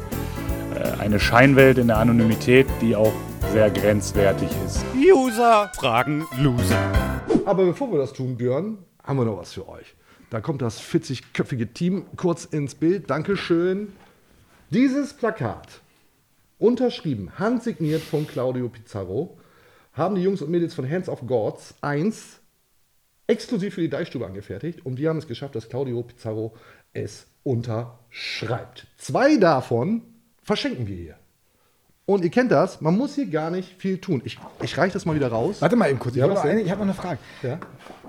Speaker 14: äh, eine Scheinwelt in der Anonymität, die auch sehr grenzwertig ist.
Speaker 1: User fragen Loser. Aber bevor wir das tun, Björn, haben wir noch was für euch. Da kommt das 40-köpfige Team kurz ins Bild. Dankeschön. Dieses Plakat, unterschrieben, handsigniert von Claudio Pizarro, haben die Jungs und Mädels von Hands of Gods 1 exklusiv für die Deichstube angefertigt und wir haben es geschafft, dass Claudio Pizarro es unterschreibt. Zwei davon verschenken wir hier. Und ihr kennt das, man muss hier gar nicht viel tun. Ich, ich reiche das mal wieder raus.
Speaker 2: Warte mal eben kurz, ich
Speaker 1: Ja,
Speaker 2: habe noch, eine- ich hab noch eine Frage.
Speaker 1: Ja?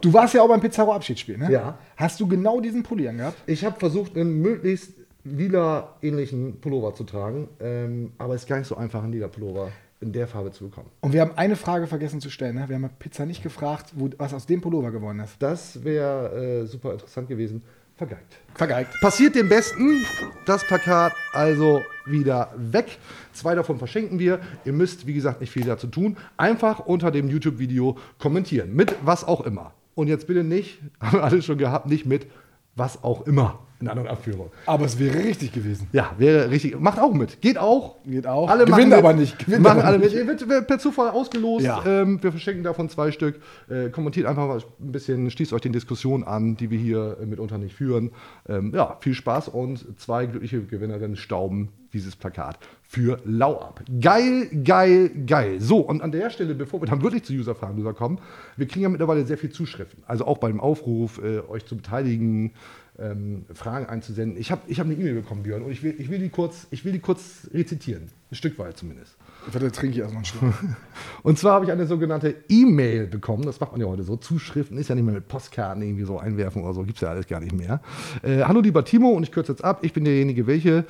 Speaker 2: Du warst ja auch beim Pizarro-Abschiedsspiel, ne?
Speaker 1: Ja.
Speaker 2: Hast du genau diesen Pulli angehabt?
Speaker 1: Ich habe versucht, einen möglichst lila-ähnlichen Pullover zu tragen, ähm, aber es ist gar nicht so einfach, einen lila Pullover in der Farbe zu bekommen.
Speaker 2: Und wir haben eine Frage vergessen zu stellen. Ne? Wir haben Pizza nicht gefragt, wo, was aus dem Pullover geworden ist.
Speaker 1: Das wäre äh, super interessant gewesen. Vergeigt.
Speaker 2: Vergeigt.
Speaker 1: Passiert dem Besten. Das Plakat also wieder weg. Zwei davon verschenken wir. Ihr müsst, wie gesagt, nicht viel dazu tun. Einfach unter dem YouTube-Video kommentieren. Mit was auch immer. Und jetzt bitte nicht, [laughs] haben wir alle schon gehabt, nicht mit was auch immer in anderen Abführung.
Speaker 2: Aber es wäre richtig gewesen.
Speaker 1: Ja, wäre richtig. Macht auch mit. Geht auch.
Speaker 2: Geht auch.
Speaker 1: Alle
Speaker 2: Gewinnt aber
Speaker 1: mit.
Speaker 2: nicht. Gewinnt
Speaker 1: machen
Speaker 2: aber
Speaker 1: alle
Speaker 2: nicht.
Speaker 1: mit. Ihr wird, per Zufall ausgelost.
Speaker 2: Ja.
Speaker 1: Ähm, wir verschenken davon zwei Stück. Äh, kommentiert einfach mal ein bisschen, schließt euch den Diskussionen an, die wir hier mitunter nicht führen. Ähm, ja, viel Spaß und zwei glückliche Gewinnerinnen stauben dieses Plakat für Lau ab. Geil, geil, geil. So, und an der Stelle, bevor wir dann wirklich zu User-Fragen User kommen, wir kriegen ja mittlerweile sehr viel Zuschriften. Also auch beim Aufruf, äh, euch zu beteiligen, ähm, Fragen einzusenden. Ich habe ich hab eine E-Mail bekommen, Björn, und ich will, ich, will die kurz, ich will die kurz rezitieren. Ein Stück weit zumindest.
Speaker 2: Warte, trinke ich erstmal einen Schluck. [laughs]
Speaker 1: Und zwar habe ich eine sogenannte E-Mail bekommen. Das macht man ja heute so. Zuschriften ist ja nicht mehr mit Postkarten irgendwie so einwerfen oder so. Gibt es ja alles gar nicht mehr. Äh, hallo lieber Timo und ich kürze jetzt ab. Ich bin derjenige, welche,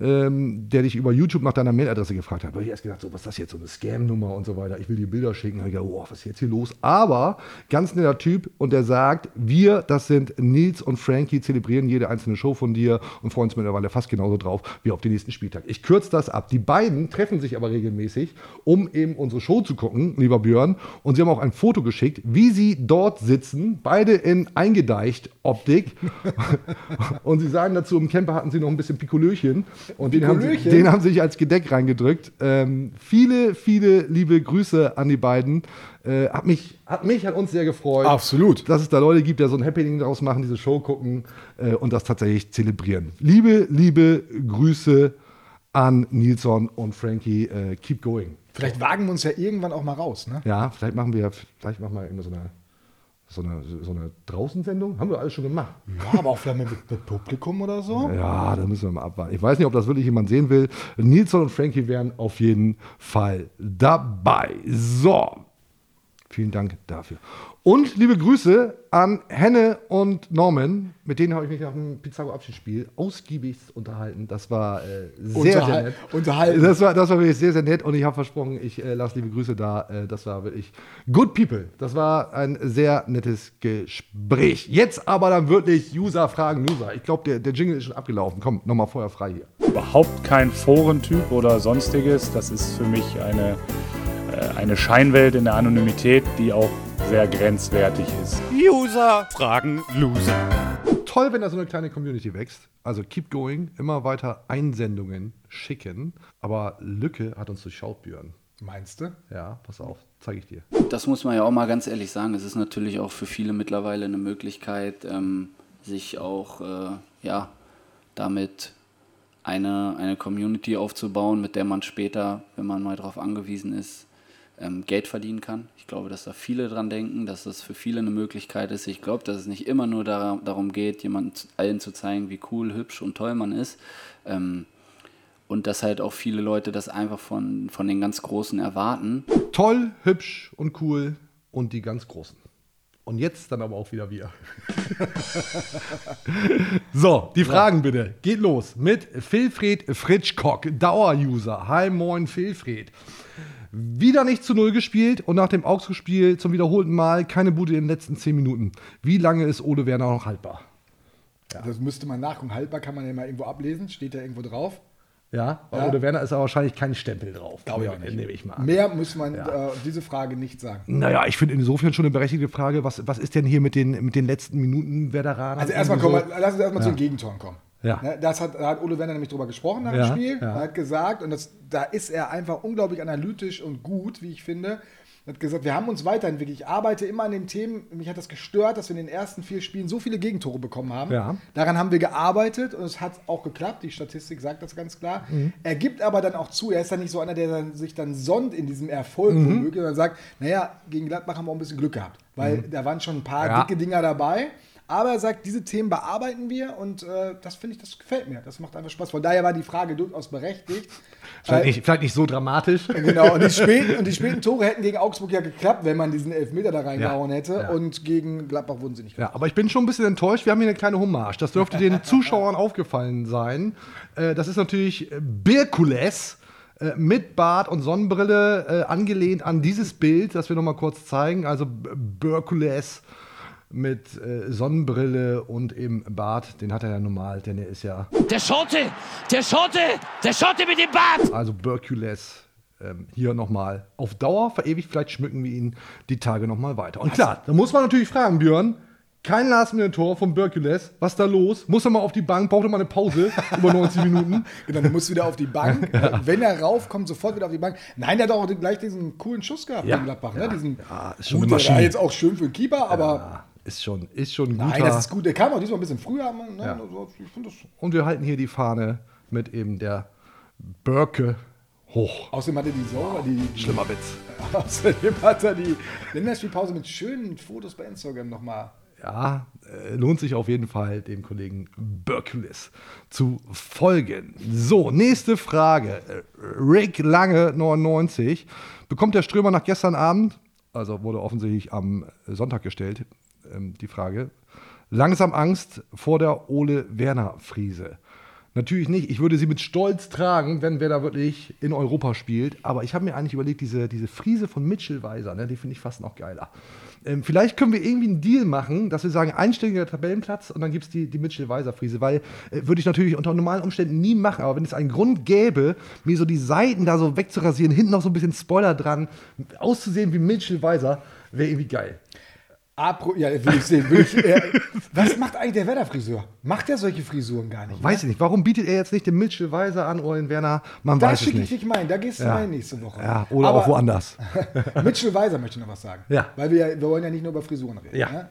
Speaker 1: ähm, der dich über YouTube nach deiner Mailadresse gefragt hat. Da habe ich erst gedacht, so, was ist das jetzt, so eine Scam-Nummer und so weiter. Ich will dir Bilder schicken. Da habe ich gedacht, oh, was ist jetzt hier los? Aber ganz netter Typ und der sagt, wir, das sind Nils und Frankie, zelebrieren jede einzelne Show von dir und freuen uns mittlerweile fast genauso drauf wie auf den nächsten Spieltag. Ich kürze das ab. Die beiden treffen sich aber regelmäßig, um eben unsere Show zu gucken, lieber Björn. Und sie haben auch ein Foto geschickt, wie sie dort sitzen, beide in eingedeicht Optik. [laughs] und sie sagen dazu, im Camper hatten sie noch ein bisschen Pikolöchen. Und den haben, sie, den haben sie sich als Gedeck reingedrückt. Ähm, viele, viele liebe Grüße an die beiden. Äh, hat, mich, hat mich, hat uns sehr gefreut.
Speaker 2: Absolut.
Speaker 1: Dass es da Leute gibt, die so ein Happening draus machen, diese Show gucken äh, und das tatsächlich zelebrieren. Liebe, liebe Grüße an Nilsson und Frankie. Äh, keep going.
Speaker 2: Vielleicht wagen wir uns ja irgendwann auch mal raus, ne?
Speaker 1: Ja, vielleicht machen wir, vielleicht machen wir immer so eine, so eine, so eine Draußensendung. Haben wir alles schon gemacht.
Speaker 2: Ja, aber auch vielleicht mit, mit Publikum oder so.
Speaker 1: Ja, da müssen wir mal abwarten. Ich weiß nicht, ob das wirklich jemand sehen will. Nilsson und Frankie wären auf jeden Fall dabei. So. Vielen Dank dafür. Und liebe Grüße an Henne und Norman. Mit denen habe ich mich nach dem Pizarro-Abschiedsspiel ausgiebig unterhalten. Das war äh, sehr, sehr
Speaker 2: Unterhal-
Speaker 1: nett.
Speaker 2: unterhalten.
Speaker 1: Das war, das war wirklich sehr, sehr nett. Und ich habe versprochen, ich äh, lasse liebe Grüße da. Äh, das war wirklich good people. Das war ein sehr nettes Gespräch. Jetzt aber dann wirklich User fragen User. Ich glaube, der, der Jingle ist schon abgelaufen. Komm, nochmal Feuer frei hier.
Speaker 14: Überhaupt kein Forentyp oder sonstiges. Das ist für mich eine, äh, eine Scheinwelt in der Anonymität, die auch sehr grenzwertig ist.
Speaker 1: User fragen Loser. Toll, wenn da so eine kleine Community wächst. Also keep going, immer weiter Einsendungen schicken. Aber Lücke hat uns durchschaut, Björn.
Speaker 2: Meinst du?
Speaker 1: Ja, pass auf, zeige ich dir.
Speaker 3: Das muss man ja auch mal ganz ehrlich sagen. Es ist natürlich auch für viele mittlerweile eine Möglichkeit, ähm, sich auch äh, ja, damit eine, eine Community aufzubauen, mit der man später, wenn man mal darauf angewiesen ist, ähm, Geld verdienen kann. Ich glaube, dass da viele dran denken, dass das für viele eine Möglichkeit ist. Ich glaube, dass es nicht immer nur dar darum geht, jemand allen zu zeigen, wie cool, hübsch und toll man ist. Ähm, und dass halt auch viele Leute das einfach von, von den ganz Großen erwarten.
Speaker 1: Toll, hübsch und cool und die ganz Großen. Und jetzt dann aber auch wieder wir. [laughs] so, die Fragen bitte. Geht los mit Wilfried Fritschkock, Dauer-User. Hi, moin, Wilfried. Wieder nicht zu Null gespielt und nach dem Augsburg-Spiel zum wiederholten Mal keine Bude in den letzten 10 Minuten. Wie lange ist Ole Werner noch haltbar?
Speaker 2: Das müsste man nachgucken. Haltbar kann man ja mal irgendwo ablesen. Steht da irgendwo drauf.
Speaker 1: Ja, bei
Speaker 2: Ja.
Speaker 1: Ole Werner ist aber wahrscheinlich kein Stempel drauf.
Speaker 2: Glaube ich
Speaker 1: Ja,
Speaker 2: auch nicht.
Speaker 1: Nehme ich mal an.
Speaker 2: Mehr muss man
Speaker 1: Ja.
Speaker 2: äh, diese Frage nicht sagen.
Speaker 1: Naja, ich finde insofern schon eine berechtigte Frage, was, was ist denn hier mit den, mit den letzten Minuten Veteranen?
Speaker 2: Also erstmal wir, lass uns erstmal
Speaker 1: Ja.
Speaker 2: zu den Gegentoren kommen.
Speaker 1: Ja.
Speaker 2: Ne, Das hat, da hat Ole Werner nämlich drüber gesprochen nach
Speaker 1: Ja,
Speaker 2: dem Spiel.
Speaker 1: ja.
Speaker 2: Er hat gesagt, und das, da ist er einfach unglaublich analytisch und gut, wie ich finde. Er hat gesagt, wir haben uns weiterentwickelt. Ich arbeite immer an den Themen. Mich hat das gestört, dass wir in den ersten vier Spielen so viele Gegentore bekommen haben.
Speaker 1: Ja.
Speaker 2: Daran haben wir gearbeitet und es hat auch geklappt. Die Statistik sagt das ganz klar.
Speaker 1: Mhm.
Speaker 2: Er gibt aber dann auch zu, er ist dann nicht so einer, der dann, sich dann sonnt in diesem Erfolg
Speaker 1: Mhm.
Speaker 2: womöglich, sondern sagt, naja, gegen Gladbach haben wir auch ein bisschen Glück gehabt. Weil
Speaker 1: Mhm.
Speaker 2: da waren schon ein paar dicke Dinger dabei. Aber er sagt, diese Themen bearbeiten wir und äh, das finde ich, das gefällt mir. Das macht einfach Spaß. Von daher war die Frage durchaus berechtigt.
Speaker 1: Vielleicht,
Speaker 2: Äh,
Speaker 1: nicht, vielleicht nicht so dramatisch.
Speaker 2: Genau, und die, späten, und die späten Tore hätten gegen Augsburg ja geklappt, wenn man diesen Elfmeter da reingehauen
Speaker 1: Ja,
Speaker 2: hätte.
Speaker 1: ja.
Speaker 2: Und gegen Gladbach wurden sie nicht.
Speaker 1: Ja, aber ich bin schon ein bisschen enttäuscht. Wir haben hier eine kleine Hommage. Das dürfte den [laughs] Zuschauern aufgefallen sein. Äh, Das ist natürlich Birkules äh, mit Bart und Sonnenbrille äh, angelehnt an dieses Bild, das wir noch mal kurz zeigen. Also B- Birkules mit äh, Sonnenbrille und eben Bart. Den hat er ja normal, denn er ist ja
Speaker 15: Der Schotte! Der Schotte! Der Schotte mit dem Bart!
Speaker 1: also Birkules. Ähm, hier nochmal auf Dauer verewigt. Vielleicht schmücken wir ihn die Tage nochmal weiter. Und klar, da muss man natürlich fragen, Björn. Kein Last-Minute-Tor von Birkules. Was ist da los? Muss er mal auf die Bank? Braucht er mal eine Pause [laughs] über 90 Minuten?
Speaker 2: Genau, du musst wieder auf die Bank. [laughs] Wenn er raufkommt, sofort wieder auf die Bank. Nein, der hat auch gleich diesen coolen Schuss gehabt
Speaker 1: Ja,
Speaker 2: gegen Gladbach.
Speaker 1: ja,
Speaker 2: ne? Diesen,
Speaker 1: ja, ist schon
Speaker 2: gut, der war jetzt auch schön für den Keeper, aber
Speaker 1: Ist schon, ist schon ein guter.
Speaker 2: nein, das ist gut. Der kam auch diesmal ein bisschen früher. Ne?
Speaker 1: Ja.
Speaker 2: Also,
Speaker 1: Und wir halten hier die Fahne mit eben der Birke hoch.
Speaker 2: Außerdem hatte die Sauer, die, die
Speaker 1: Schlimmer Witz. [laughs]
Speaker 2: Außerdem hat er die Länderspielpause mit schönen Fotos bei Instagram nochmal.
Speaker 1: Ja, äh, lohnt sich auf jeden Fall, dem Kollegen Birkulis zu folgen. So, nächste Frage. Rick Lange, 99. Bekommt der Strömer nach gestern Abend, also wurde offensichtlich am Sonntag gestellt, ähm, die Frage, langsam Angst vor der Ole Werner-Friese? Natürlich nicht. Ich würde sie mit Stolz tragen, wenn wer da wirklich in Europa spielt. Aber ich habe mir eigentlich überlegt, diese, diese Friese von Mitchell Weiser, ne, die finde ich fast noch geiler. Ähm, vielleicht können wir irgendwie einen Deal machen, dass wir sagen, einstelliger Tabellenplatz und dann gibt es die, die Mitchell Weiser Friese. Weil äh, würde ich natürlich unter normalen Umständen nie machen. Aber wenn es einen Grund gäbe, mir so die Seiten da so wegzurasieren, hinten noch so ein bisschen Spoiler dran, auszusehen wie Mitchell Weiser, wäre irgendwie geil.
Speaker 2: Apro ja, will ich sehen. Will ich, äh, was macht eigentlich der Werder-Friseur? Macht er solche Frisuren gar nicht?
Speaker 1: Weiß ich nicht. Warum bietet er jetzt nicht den Mitchell Weiser an oder den Werner? Man
Speaker 2: Da
Speaker 1: weiß es
Speaker 2: schicke ich
Speaker 1: nicht.
Speaker 2: dich mein, da gehst du
Speaker 1: Ja.
Speaker 2: rein nächste Woche.
Speaker 1: Ja, oder
Speaker 2: Aber
Speaker 1: auch woanders. [laughs]
Speaker 2: Mitchell Weiser möchte noch was sagen.
Speaker 1: Ja.
Speaker 2: Weil wir, wir wollen ja nicht nur über Frisuren reden.
Speaker 1: Ja.
Speaker 2: Ne?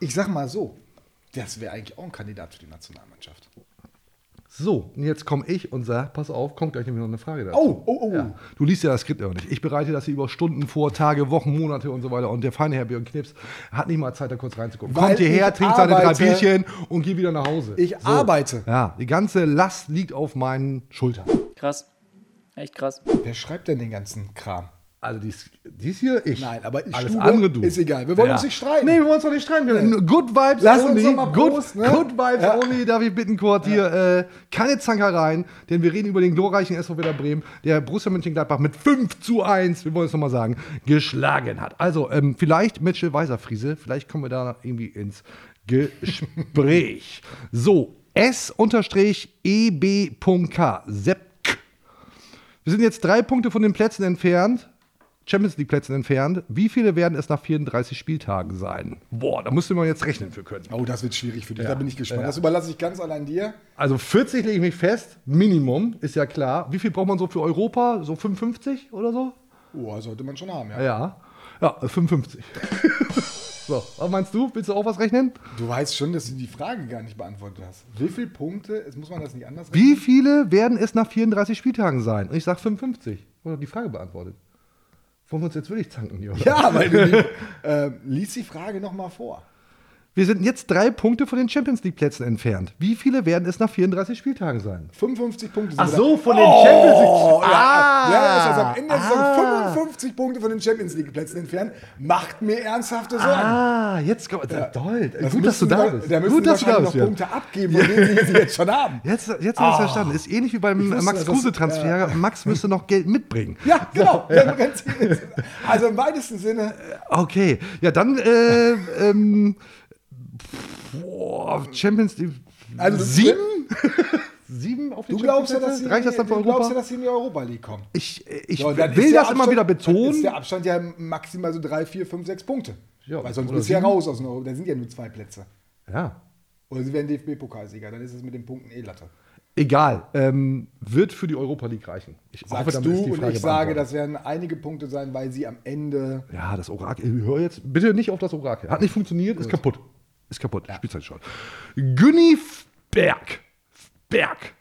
Speaker 2: Ich sag mal so, das wäre eigentlich auch ein Kandidat für die Nationalmannschaft.
Speaker 1: So, und jetzt komme ich und sage, pass auf, kommt gleich nämlich noch eine Frage dazu.
Speaker 2: Oh, oh, oh.
Speaker 1: Ja. Du liest ja das Skript aber nicht. Ich bereite das hier über Stunden vor, Tage, Wochen, Monate und so weiter. Und der feine Herr Björn Knips hat nicht mal Zeit, da kurz reinzugucken.
Speaker 2: Weil
Speaker 1: Kommt hierher, trinkt seine drei. Bierchen und geht wieder nach Hause.
Speaker 2: Ich arbeite.
Speaker 1: Ja, die ganze Last liegt auf meinen Schultern.
Speaker 11: Krass. Echt krass.
Speaker 2: Wer schreibt denn den ganzen Kram?
Speaker 1: Also dies, dies hier, ich.
Speaker 2: Nein, aber ich
Speaker 1: Alles
Speaker 2: Stube
Speaker 1: andere du.
Speaker 2: ist egal. Wir wollen uns nicht streiten.
Speaker 1: Nee, wir wollen uns doch nicht streiten. Wir- Good Vibes
Speaker 2: Lass uns
Speaker 1: only.
Speaker 2: doch mal
Speaker 1: good,
Speaker 2: Prost, ne?
Speaker 1: good Vibes
Speaker 2: Ja.
Speaker 1: only, David Bittencourt hier. Äh, keine Zankereien, denn wir reden über den glorreichen SV Werder Bremen, der Borussia Mönchengladbach mit 5 zu 1, wir wollen es nochmal sagen, geschlagen hat. Also, ähm, vielleicht Mitchell Weiserfriese, vielleicht kommen wir da irgendwie ins Gespräch. [laughs] so, S-EB.K, Sepp wir sind jetzt drei Punkte von den Plätzen entfernt, Champions League Plätzen entfernt. Wie viele werden es nach 34 Spieltagen sein? Boah, da müsste man jetzt rechnen für können.
Speaker 2: Oh, das wird schwierig für dich.
Speaker 1: Ja.
Speaker 2: Da bin ich gespannt.
Speaker 1: Ja.
Speaker 2: Das überlasse ich ganz allein dir.
Speaker 1: Also 40 lege ich mich fest, Minimum, ist ja klar. Wie viel braucht man so für Europa? So 55 oder so?
Speaker 2: Oh, sollte man schon haben, ja.
Speaker 1: Ja, ja, äh, [laughs] 55. so, was meinst du? Willst du auch was rechnen?
Speaker 2: Du weißt schon, dass du die Frage gar nicht beantwortet hast. Wie viele Punkte, jetzt muss man das nicht anders
Speaker 1: Wie viele werden es nach 34 Spieltagen sein? Und ich sage 55. Oder die Frage beantwortet. Wollen wir uns jetzt wirklich zanken oder?
Speaker 2: Ja, weil du [laughs] äh, lies die Frage nochmal vor.
Speaker 1: Wir sind jetzt drei Punkte von den Champions League Plätzen entfernt. Wie viele werden es nach 34 Spieltagen sein?
Speaker 2: 55 Punkte
Speaker 1: Ach
Speaker 2: wir
Speaker 1: so, von den Champions League.
Speaker 2: Oh, ja,
Speaker 1: Ah.
Speaker 2: ja, das heißt, am Ende der Saison
Speaker 1: Ah.
Speaker 2: 55 Punkte von den Champions League Plätzen entfernt. Macht mir ernsthafte Sorgen.
Speaker 1: Ah, jetzt kommt.
Speaker 2: Ja.
Speaker 1: Toll.
Speaker 2: Das
Speaker 1: Gut, dass du da bist.
Speaker 2: Da
Speaker 1: Gut, dass du da bist.
Speaker 2: noch. Punkte abgeben, von denen sie jetzt schon [laughs] haben.
Speaker 1: Jetzt, jetzt haben wir es
Speaker 2: Ah.
Speaker 1: verstanden. Ist ähnlich wie beim
Speaker 2: Ich wusste,
Speaker 1: Max
Speaker 2: dass das-
Speaker 1: Kruse-Transfer. Max müsste noch Geld mitbringen.
Speaker 2: Ja, genau. [laughs] Also im weitesten Sinne.
Speaker 1: Okay, ja, dann äh, ähm, boah, Champions League.
Speaker 2: Also du-
Speaker 1: sieben? [laughs] sieben auf die
Speaker 2: Du glaubst ja,
Speaker 1: Champions
Speaker 2: dass sie,
Speaker 1: League? Reicht das dann für
Speaker 2: du
Speaker 1: Europa?
Speaker 2: glaubst ja, dass sie in die Europa League kommen.
Speaker 1: Ich, ich
Speaker 2: So,
Speaker 1: will das immer
Speaker 2: Abstand-
Speaker 1: wieder
Speaker 2: Dann ist
Speaker 1: betonen.
Speaker 2: der Abstand ja maximal so drei, vier, fünf, sechs Punkte.
Speaker 1: Ja,
Speaker 2: Weil sonst bist du ja raus aus dem Europa. Da sind ja nur zwei Plätze.
Speaker 1: Ja.
Speaker 2: Oder sie werden DFB-Pokalsieger. Dann ist es mit den Punkten eh Latte.
Speaker 1: Egal, ähm, wird für die Europa League reichen. Ich
Speaker 2: Sagst
Speaker 1: ist
Speaker 2: du und ich sage, das werden einige Punkte sein, weil sie am Ende.
Speaker 1: Ja, das Orakel. Hör jetzt bitte nicht auf das Orakel. Hat nicht funktioniert, ist kaputt. Ist kaputt. Spielzeit schon. Günni Berg. Berg.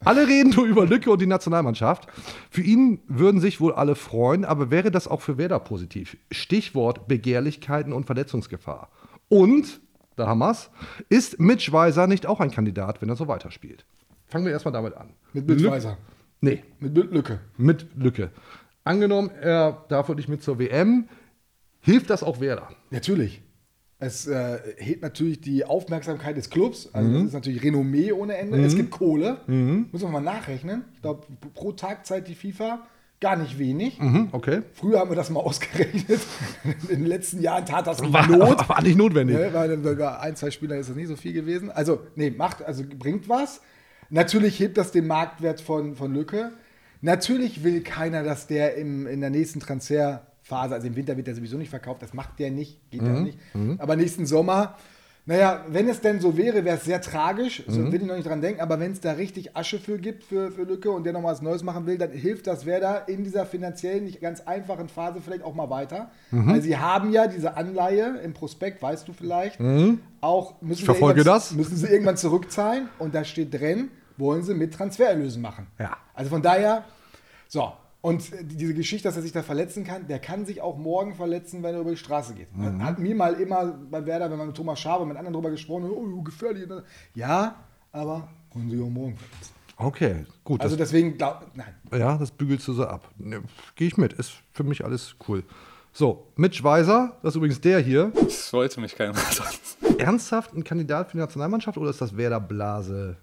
Speaker 1: Alle reden nur über Lücke und die Nationalmannschaft. Für ihn würden sich wohl alle freuen, aber wäre das auch für Werder positiv? Stichwort Begehrlichkeiten und Verletzungsgefahr. Und, da haben wir's, ist Mitch Weiser nicht auch ein Kandidat, wenn er so weiterspielt? Fangen wir erstmal damit an.
Speaker 2: Mit Mitch Weiser.
Speaker 1: Nee.
Speaker 2: Mit Lücke.
Speaker 1: Mit Lücke. Angenommen, er darf nicht mit zur WM, hilft das auch Werder?
Speaker 2: Natürlich. Es äh, hebt natürlich die Aufmerksamkeit des Clubs. Also,
Speaker 1: Mhm.
Speaker 2: das ist natürlich Renommee ohne Ende.
Speaker 1: Mhm.
Speaker 2: Es gibt Kohle.
Speaker 1: Mhm.
Speaker 2: Muss man mal nachrechnen. Ich glaube, pro Tag zahlt die FIFA gar nicht wenig.
Speaker 1: Mhm, okay.
Speaker 2: Früher haben wir das mal [laughs] ausgerechnet. In den letzten Jahren tat das
Speaker 1: War-
Speaker 2: Not.
Speaker 1: war nicht notwendig.
Speaker 2: Ne, weil bei ein, zwei Spielern ist das nicht so viel gewesen. Also, nee, macht, also bringt was. Natürlich hebt das den Marktwert von, von Lücke. Natürlich will keiner, dass der im, in der nächsten Transferphase, also im Winter wird der sowieso nicht verkauft, das macht der nicht, geht ja
Speaker 1: Mhm,
Speaker 2: nicht.
Speaker 1: mhm.
Speaker 2: Aber nächsten Sommer, naja, wenn es denn so wäre, wäre es sehr tragisch. So
Speaker 1: Mhm.
Speaker 2: will ich noch nicht dran denken, aber wenn es da richtig Asche für gibt für, für Lücke und der noch was Neues machen will, dann hilft das Werder in dieser finanziell nicht ganz einfachen Phase vielleicht auch mal weiter.
Speaker 1: Mhm.
Speaker 2: Weil sie haben ja diese Anleihe im Prospekt, weißt du vielleicht,
Speaker 1: Mhm.
Speaker 2: auch müssen
Speaker 1: Ich
Speaker 2: sie,
Speaker 1: verfolge
Speaker 2: irgendwann-
Speaker 1: das.
Speaker 2: müssen sie irgendwann zurückzahlen und da steht drin, wollen sie mit Transfererlösen machen.
Speaker 1: Ja.
Speaker 2: Also von daher, so. Und diese Geschichte, dass er sich da verletzen kann, der kann sich auch morgen verletzen, wenn er über die Straße geht.
Speaker 1: Mhm.
Speaker 2: Hat mir mal immer bei Werder, wenn man mit Thomas Schaber, mit anderen drüber gesprochen hat, oh, gefährlich. Ja, aber können sie auch morgen verletzen.
Speaker 1: Okay, gut.
Speaker 2: Also
Speaker 1: das,
Speaker 2: deswegen, glaub, nein.
Speaker 1: ja, das bügelst du so ab. Ne, Gehe ich mit. Ist für mich alles cool. So, Mitch Weiser, das ist übrigens der hier.
Speaker 12: Das wollte mich keiner sagen. [laughs]
Speaker 1: Ernsthaft ein Kandidat für die Nationalmannschaft oder ist das Werder Blase?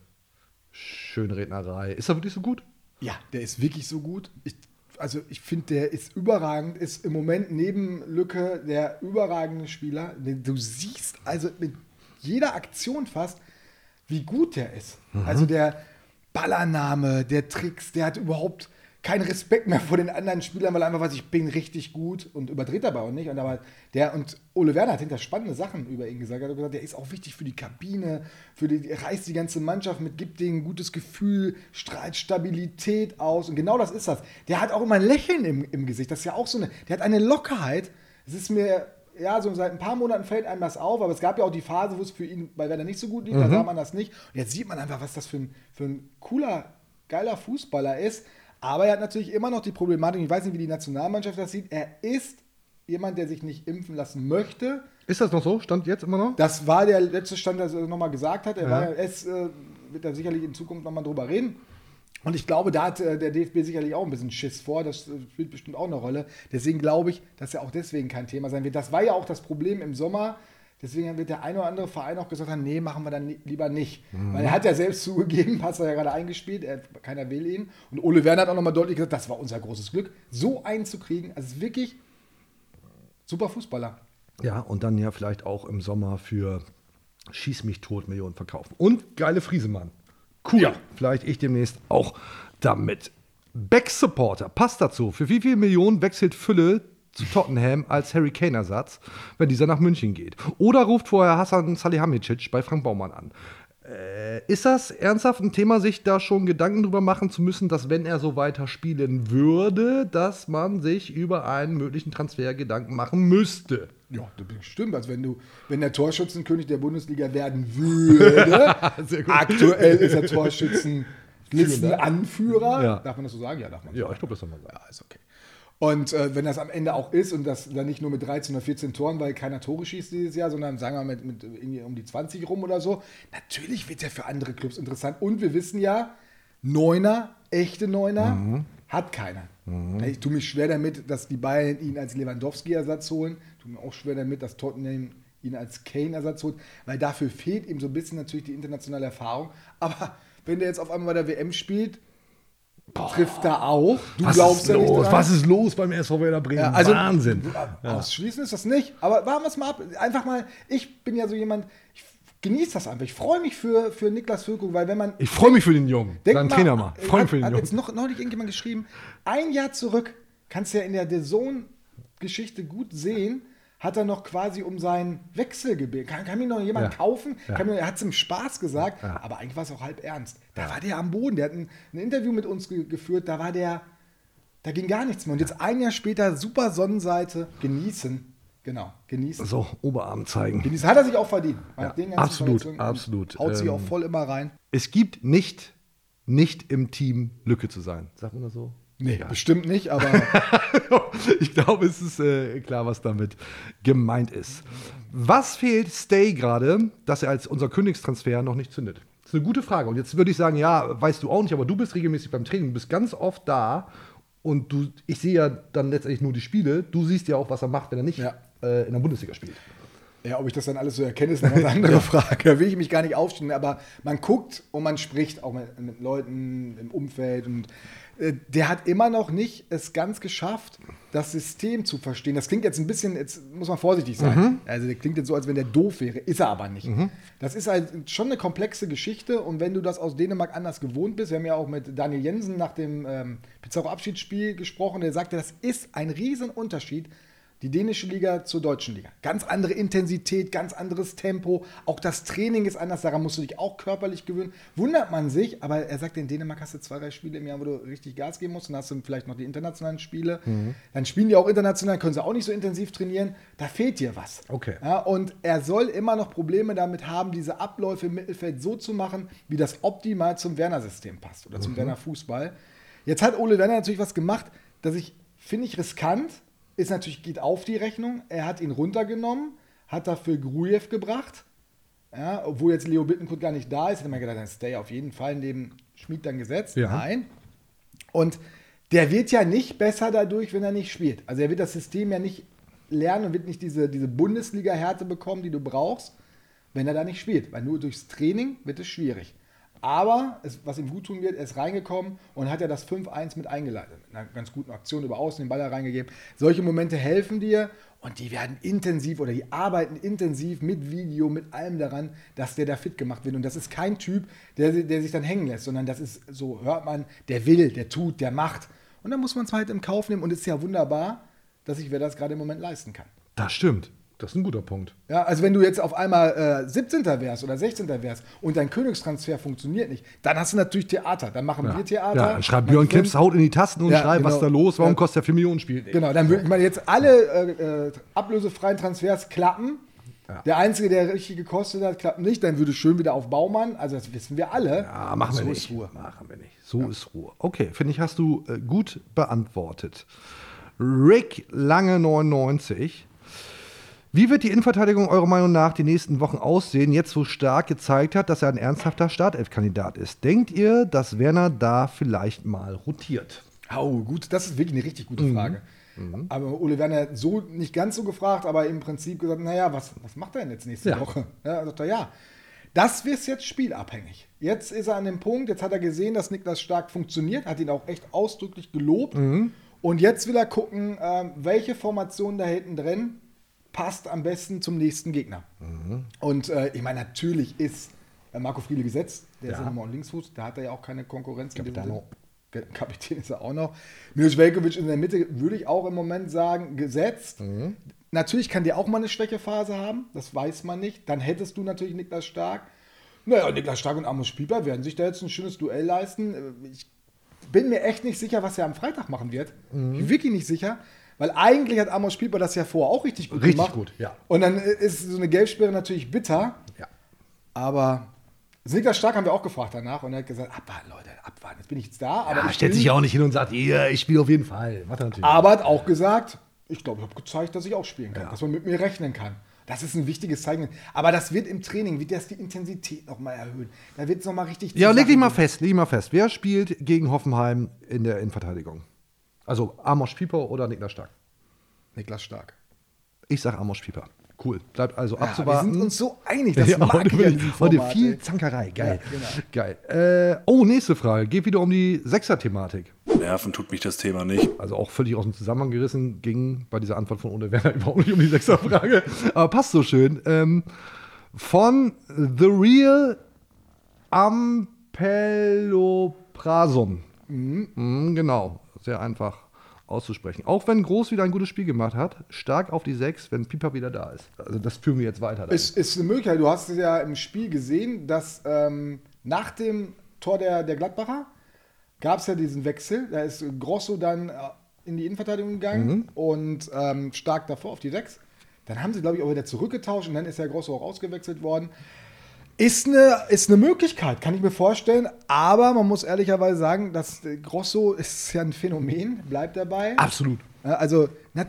Speaker 1: Schönrednerei. Ist er wirklich so gut?
Speaker 2: Ja, der ist wirklich so gut. Ich, also ich finde, der ist überragend, ist im Moment neben Lücke der überragende Spieler. Du siehst also mit jeder Aktion fast, wie gut der ist.
Speaker 1: Mhm.
Speaker 2: Also der Ballername, der Tricks, der hat überhaupt keinen Respekt mehr vor den anderen Spielern, weil er einfach weiß, ich bin richtig gut und überdreht dabei auch nicht. Und aber der und Ole Werner hat hinter spannende Sachen über ihn gesagt. Er hat gesagt, der ist auch wichtig für die Kabine, für die, er reißt die ganze Mannschaft mit, gibt denen ein gutes Gefühl, strahlt Stabilität aus. Und genau das ist das. Der hat auch immer ein Lächeln im, im Gesicht. Das ist ja auch so eine, der hat eine Lockerheit. Es ist mir, ja, so seit ein paar Monaten fällt einem das auf, aber es gab ja auch die Phase, wo es für ihn bei Werder nicht so gut lief, da
Speaker 1: Mhm.
Speaker 2: sah man das nicht. Und jetzt sieht man einfach, was das für ein, für ein cooler, geiler Fußballer ist. Aber er hat natürlich immer noch die Problematik, ich weiß nicht, wie die Nationalmannschaft das sieht, er ist jemand, der sich nicht impfen lassen möchte.
Speaker 1: Ist das noch so? Stand jetzt immer noch?
Speaker 2: Das war der letzte Stand, der er nochmal gesagt hat. Er
Speaker 1: Ja.
Speaker 2: war, es äh, wird da sicherlich in Zukunft nochmal drüber reden. Und ich glaube, da hat äh, der DFB sicherlich auch ein bisschen Schiss vor. Das äh, spielt bestimmt auch eine Rolle. Deswegen glaube ich, dass er auch deswegen kein Thema sein wird. Das war ja auch das Problem im Sommer. Deswegen wird der eine oder andere Verein auch gesagt haben, nee, machen wir dann li- lieber nicht.
Speaker 1: Mhm.
Speaker 2: Weil er hat ja selbst zugegeben, [laughs] hast du ja gerade eingespielt, er, keiner will ihn. Und Ole Werner hat auch nochmal deutlich gesagt, das war unser großes Glück, so einen zu kriegen. Also wirklich super Fußballer.
Speaker 1: Ja, und dann ja vielleicht auch im Sommer für Schieß mich tot Millionen verkaufen. Und geile Friesemann. Cool. Vielleicht ich demnächst auch damit. Back-Supporter, passt dazu. Für wie viel Millionen wechselt Fülle zu Tottenham als Harry Kane-Ersatz, wenn dieser nach München geht? Oder ruft vorher Hassan Salihamidzic bei Frank Baumann an? Äh, ist das ernsthaft ein Thema, sich da schon Gedanken drüber machen zu müssen, dass wenn er so weiter spielen würde, dass man sich über einen möglichen Transfer Gedanken machen müsste?
Speaker 2: Ja, das stimmt. Also wenn du, wenn der Torschützenkönig der Bundesliga werden würde, [laughs] aktuell ist er Torschützenlistenanführer.
Speaker 1: Ja.
Speaker 2: Darf man das so sagen? Ja, darf man. so
Speaker 1: Ja,
Speaker 2: sagen.
Speaker 1: ich glaube, das haben wir gesagt.
Speaker 2: Ja, ist okay. Und äh, wenn das am Ende auch ist und das dann nicht nur mit 13 oder 14 Toren, weil keiner Tore schießt dieses Jahr, sondern sagen wir mit, mit irgendwie um die 20 rum oder so, natürlich wird der für andere Clubs interessant. Und wir wissen ja, Neuner, echte Neuner,
Speaker 1: Mhm.
Speaker 2: hat keiner. Ich tue mich schwer damit, dass die Bayern ihn als Lewandowski-Ersatz holen. Tue mir auch schwer damit, dass Tottenham ihn als Kane-Ersatz holt, weil dafür fehlt ihm so ein bisschen natürlich die internationale Erfahrung. Aber wenn der jetzt auf einmal bei der WM spielt, trifft er auch. Du
Speaker 1: Was
Speaker 2: glaubst
Speaker 1: ist
Speaker 2: ja nicht
Speaker 1: los?
Speaker 2: dran.
Speaker 1: Was ist los beim SV Werder Bremen?
Speaker 2: Ja, also,
Speaker 1: Wahnsinn. Ja.
Speaker 2: Ausschließen ist das nicht. Aber warten wir es mal ab. Einfach mal, ich bin ja so jemand, ich genießt das einfach. Ich freue mich für, für Niklas Füllkrug, weil wenn man.
Speaker 1: Ich freue mich für den Jungen.
Speaker 2: Mal,
Speaker 1: Trainer mal. Ich freue mich
Speaker 2: hat,
Speaker 1: für den
Speaker 2: hat
Speaker 1: Jungen.
Speaker 2: jetzt noch neulich irgendjemand geschrieben, ein Jahr zurück, kannst du ja in der The Zone-Geschichte gut sehen, hat er noch quasi um seinen Wechsel gebeten. Kann, kann mir noch jemand
Speaker 1: Ja.
Speaker 2: kaufen?
Speaker 1: Ja.
Speaker 2: Kann mir, er hat es im Spaß gesagt, aber eigentlich war es auch halb ernst. Da war der am Boden. Der hat ein, ein Interview mit uns ge geführt, da war der, da ging gar nichts mehr. Und jetzt ein Jahr später, super Sonnenseite, genießen. Genau, genießen.
Speaker 1: So, Oberarm zeigen.
Speaker 2: Genießen. Hat er sich auch verdient.
Speaker 1: Ja,
Speaker 2: den
Speaker 1: absolut, absolut.
Speaker 2: Haut sich
Speaker 1: Ähm,
Speaker 2: auch voll immer rein.
Speaker 1: Es gibt nicht, nicht im Team Lücke zu sein. Sagt man das so?
Speaker 2: Nee, bestimmt nicht, aber [laughs]
Speaker 1: ich glaube, es ist äh, klar, was damit gemeint ist. Was fehlt Stay gerade, dass er als unser Königstransfer noch nicht zündet? Das ist eine gute Frage. Und jetzt würde ich sagen, ja, weißt du auch nicht, aber du bist regelmäßig beim Training, du bist ganz oft da und du, ich sehe ja dann letztendlich nur die Spiele. Du siehst ja auch, was er macht, wenn er nicht äh, in der Bundesliga spielt.
Speaker 2: Ja, ob ich das dann alles so erkenne, ist eine andere [laughs] [laughs] Frage. Da will ich mich gar nicht aufstellen. Aber man guckt und man spricht auch mit, mit Leuten im Umfeld. Und der hat immer noch nicht es ganz geschafft, das System zu verstehen. Das klingt jetzt ein bisschen, jetzt muss man vorsichtig sein.
Speaker 1: Mhm.
Speaker 2: Also der klingt jetzt so, als wenn der doof wäre. Ist er aber nicht. Das ist halt schon eine komplexe Geschichte. Und wenn du das aus Dänemark anders gewohnt bist, wir haben ja auch mit Daniel Jensen nach dem ähm, Pizarro-Abschiedsspiel gesprochen, der sagte, das ist ein Riesenunterschied. Die dänische Liga zur deutschen Liga. Ganz andere Intensität, ganz anderes Tempo. Auch das Training ist anders, daran musst du dich auch körperlich gewöhnen. Wundert man sich, aber er sagt, in Dänemark hast du zwei, drei Spiele im Jahr, wo du richtig Gas geben musst. Dann hast du vielleicht noch die internationalen Spiele.
Speaker 1: Mhm.
Speaker 2: Dann spielen die auch international, können sie auch nicht so intensiv trainieren. Da fehlt dir was.
Speaker 1: Okay.
Speaker 2: Ja, und er soll immer noch Probleme damit haben, diese Abläufe im Mittelfeld so zu machen, wie das optimal zum Werner-System passt oder zum
Speaker 1: Mhm.
Speaker 2: Werner-Fußball. Jetzt hat Ole Werner natürlich was gemacht, das ich, finde ich, riskant. Ist natürlich, geht auf die Rechnung. Er hat ihn runtergenommen, hat dafür Grujew gebracht. Ja, obwohl jetzt Leo Bittenkurt gar nicht da ist, hätte man gedacht, dann Stay auf jeden Fall neben Schmid dann gesetzt.
Speaker 1: Ja.
Speaker 2: Nein. Und der wird ja nicht besser dadurch, wenn er nicht spielt. Also er wird das System ja nicht lernen und wird nicht diese, diese Bundesliga-Härte bekommen, die du brauchst, wenn er da nicht spielt. Weil nur durchs Training wird es schwierig. Aber es, was ihm gut tun wird, er ist reingekommen und hat ja das 5-1 mit eingeleitet. Mit einer ganz guten Aktion über außen den Ball reingegeben. Solche Momente helfen dir und die werden intensiv oder die arbeiten intensiv mit Video, mit allem daran, dass der da fit gemacht wird. Und das ist kein Typ, der, der sich dann hängen lässt, sondern das ist, so hört man, der will, der tut, der macht. Und dann muss man es halt im Kauf nehmen und es ist ja wunderbar, dass sich wer das gerade im Moment leisten kann.
Speaker 1: Das stimmt. Das ist ein guter Punkt.
Speaker 2: Ja, also wenn du jetzt auf einmal äh, 17. wärst oder 16. wärst und dein Königstransfer funktioniert nicht, dann hast du natürlich Theater. Dann machen
Speaker 1: Ja.
Speaker 2: wir Theater.
Speaker 1: Ja, dann schreibt Björn Knips, haut in die Tasten und
Speaker 2: Ja,
Speaker 1: schreibt, was
Speaker 2: genau.
Speaker 1: ist da los, warum
Speaker 2: Ja.
Speaker 1: kostet der 4 Millionen Spiel?
Speaker 2: Genau, dann würde ich meine jetzt alle äh, äh, ablösefreien Transfers klappen. Der einzige, der richtig gekostet hat, klappt nicht. Dann würde schön wieder auf Baumann. Also das wissen wir alle.
Speaker 1: Ja, machen wir
Speaker 2: so
Speaker 1: nicht.
Speaker 2: Ist Ruhe.
Speaker 1: Machen wir nicht. So ist Ruhe. Okay, finde ich, hast du äh, gut beantwortet. Rick Lange 99. Wie wird die Innenverteidigung eurer Meinung nach die nächsten Wochen aussehen, jetzt wo Stark gezeigt hat, dass er ein ernsthafter Startelf-Kandidat ist? Denkt ihr, dass Werner da vielleicht mal rotiert?
Speaker 2: Oh, gut, das ist wirklich eine richtig gute Frage. Aber Ole Werner so nicht ganz so gefragt, aber im Prinzip gesagt, naja, was, was macht er denn jetzt nächste
Speaker 1: Ja.
Speaker 2: Woche? Ja, er sagt er, ja. Das wird jetzt spielabhängig. Jetzt ist er an dem Punkt, jetzt hat er gesehen, dass Niklas Stark funktioniert, hat ihn auch echt ausdrücklich gelobt. Und jetzt will er gucken, ähm, welche Formation da hinten drin passt am besten zum nächsten Gegner. Und äh, ich meine, natürlich ist äh, Marco Friedl gesetzt. Der ist
Speaker 1: Ja.
Speaker 2: ja nochmal ein Linksfuß. Da hat er ja auch keine Konkurrenz. Kapitän ist er auch noch. Milos Velkovic in der Mitte würde ich auch im Moment sagen, gesetzt. Natürlich kann der auch mal eine Schwächephase haben. Das weiß man nicht. Dann hättest du natürlich Niklas Stark. Naja, Niklas Stark und Amos Pieper werden sich da jetzt ein schönes Duell leisten. Äh, Ich bin mir echt nicht sicher, was er am Freitag machen wird. Ich bin wirklich nicht sicher. Weil eigentlich hat Amos Pieper das ja vorher auch richtig gut
Speaker 1: Richtig
Speaker 2: gemacht.
Speaker 1: gut, ja.
Speaker 2: Und dann ist so eine Gelbsperre natürlich bitter.
Speaker 1: Ja.
Speaker 2: Aber Niklas Stark haben wir auch gefragt danach und er hat gesagt, abwarten, Leute, abwarten. Jetzt bin ich jetzt da. Aber
Speaker 1: Ja, stellt sich ja auch nicht hin und sagt, ja, ich spiele auf jeden Fall. Macht er natürlich.
Speaker 2: aber hat auch gesagt, ich glaube, ich habe gezeigt, dass ich auch spielen kann, dass man mit mir rechnen kann. Das ist ein wichtiges Zeichen. Aber das wird im Training, wird das die Intensität nochmal erhöhen. Da wird es nochmal richtig.
Speaker 1: Ja, leg dich mal fest, leg dich mal fest. Wer spielt gegen Hoffenheim in der Innenverteidigung? Also Amos Pieper oder Niklas Stark?
Speaker 2: Niklas Stark.
Speaker 1: Ich sag Amos Pieper. Cool. Bleibt also
Speaker 2: Ja, wir
Speaker 1: abzuwarten.
Speaker 2: sind uns so einig, das
Speaker 1: ja,
Speaker 2: mag
Speaker 1: heute,
Speaker 2: ich
Speaker 1: heute
Speaker 2: Format,
Speaker 1: viel
Speaker 2: ey.
Speaker 1: Zankerei. Geil.
Speaker 2: Ja, genau.
Speaker 1: Geil. Äh, oh, nächste Frage. Geht wieder um die Sechser-Thematik.
Speaker 4: Nerven tut mich das Thema nicht.
Speaker 1: Also auch völlig aus dem Zusammenhang gerissen, ging bei dieser Antwort von Ole Werner [laughs] überhaupt nicht um die Sechser-Frage. Aber passt so schön. Ähm, von The Real Ampeloprazon. Mhm, genau, sehr einfach auszusprechen. Auch wenn Groß wieder ein gutes Spiel gemacht hat, stark auf die 6, wenn Pipa wieder da ist. Also das führen wir jetzt weiter.
Speaker 2: Ist, ist eine Möglichkeit. Du hast es ja im Spiel gesehen, dass ähm, nach dem Tor der, der Gladbacher gab es ja diesen Wechsel. Da ist Grosso dann äh, in die Innenverteidigung gegangen
Speaker 1: Mhm.
Speaker 2: und ähm, stark davor auf die 6. Dann haben sie, glaube ich, auch wieder zurückgetauscht und dann ist ja Grosso auch ausgewechselt worden. Ist eine, ist eine Möglichkeit, kann ich mir vorstellen. Aber man muss ehrlicherweise sagen, dass Grosso ist ja ein Phänomen, bleibt dabei.
Speaker 1: Absolut.
Speaker 2: Ja, Also, na,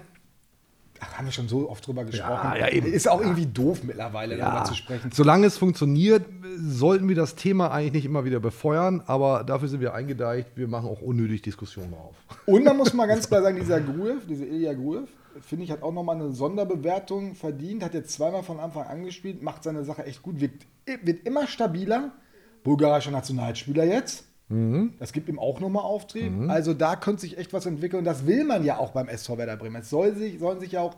Speaker 2: haben wir schon so oft drüber gesprochen.
Speaker 1: ja, eben.
Speaker 2: Ist auch irgendwie doof mittlerweile, darüber
Speaker 1: Ja,
Speaker 2: zu sprechen.
Speaker 1: solange es funktioniert, sollten wir das Thema eigentlich nicht immer wieder befeuern, aber dafür sind wir eingedeicht. Wir machen auch unnötig Diskussionen auf.
Speaker 2: Und man muss mal ganz klar sagen, dieser Gruev, diese Ilya Gruev, finde ich, hat auch nochmal eine Sonderbewertung verdient. Hat jetzt zweimal von Anfang an gespielt, macht seine Sache echt gut, wird, wird immer stabiler. Bulgarischer Nationalspieler jetzt. Das gibt ihm auch nochmal Auftrieb.
Speaker 1: Mhm.
Speaker 2: Also da könnte sich echt was entwickeln. Und das will man ja auch beim SV Werder Bremen. Es soll sich, sollen sich ja auch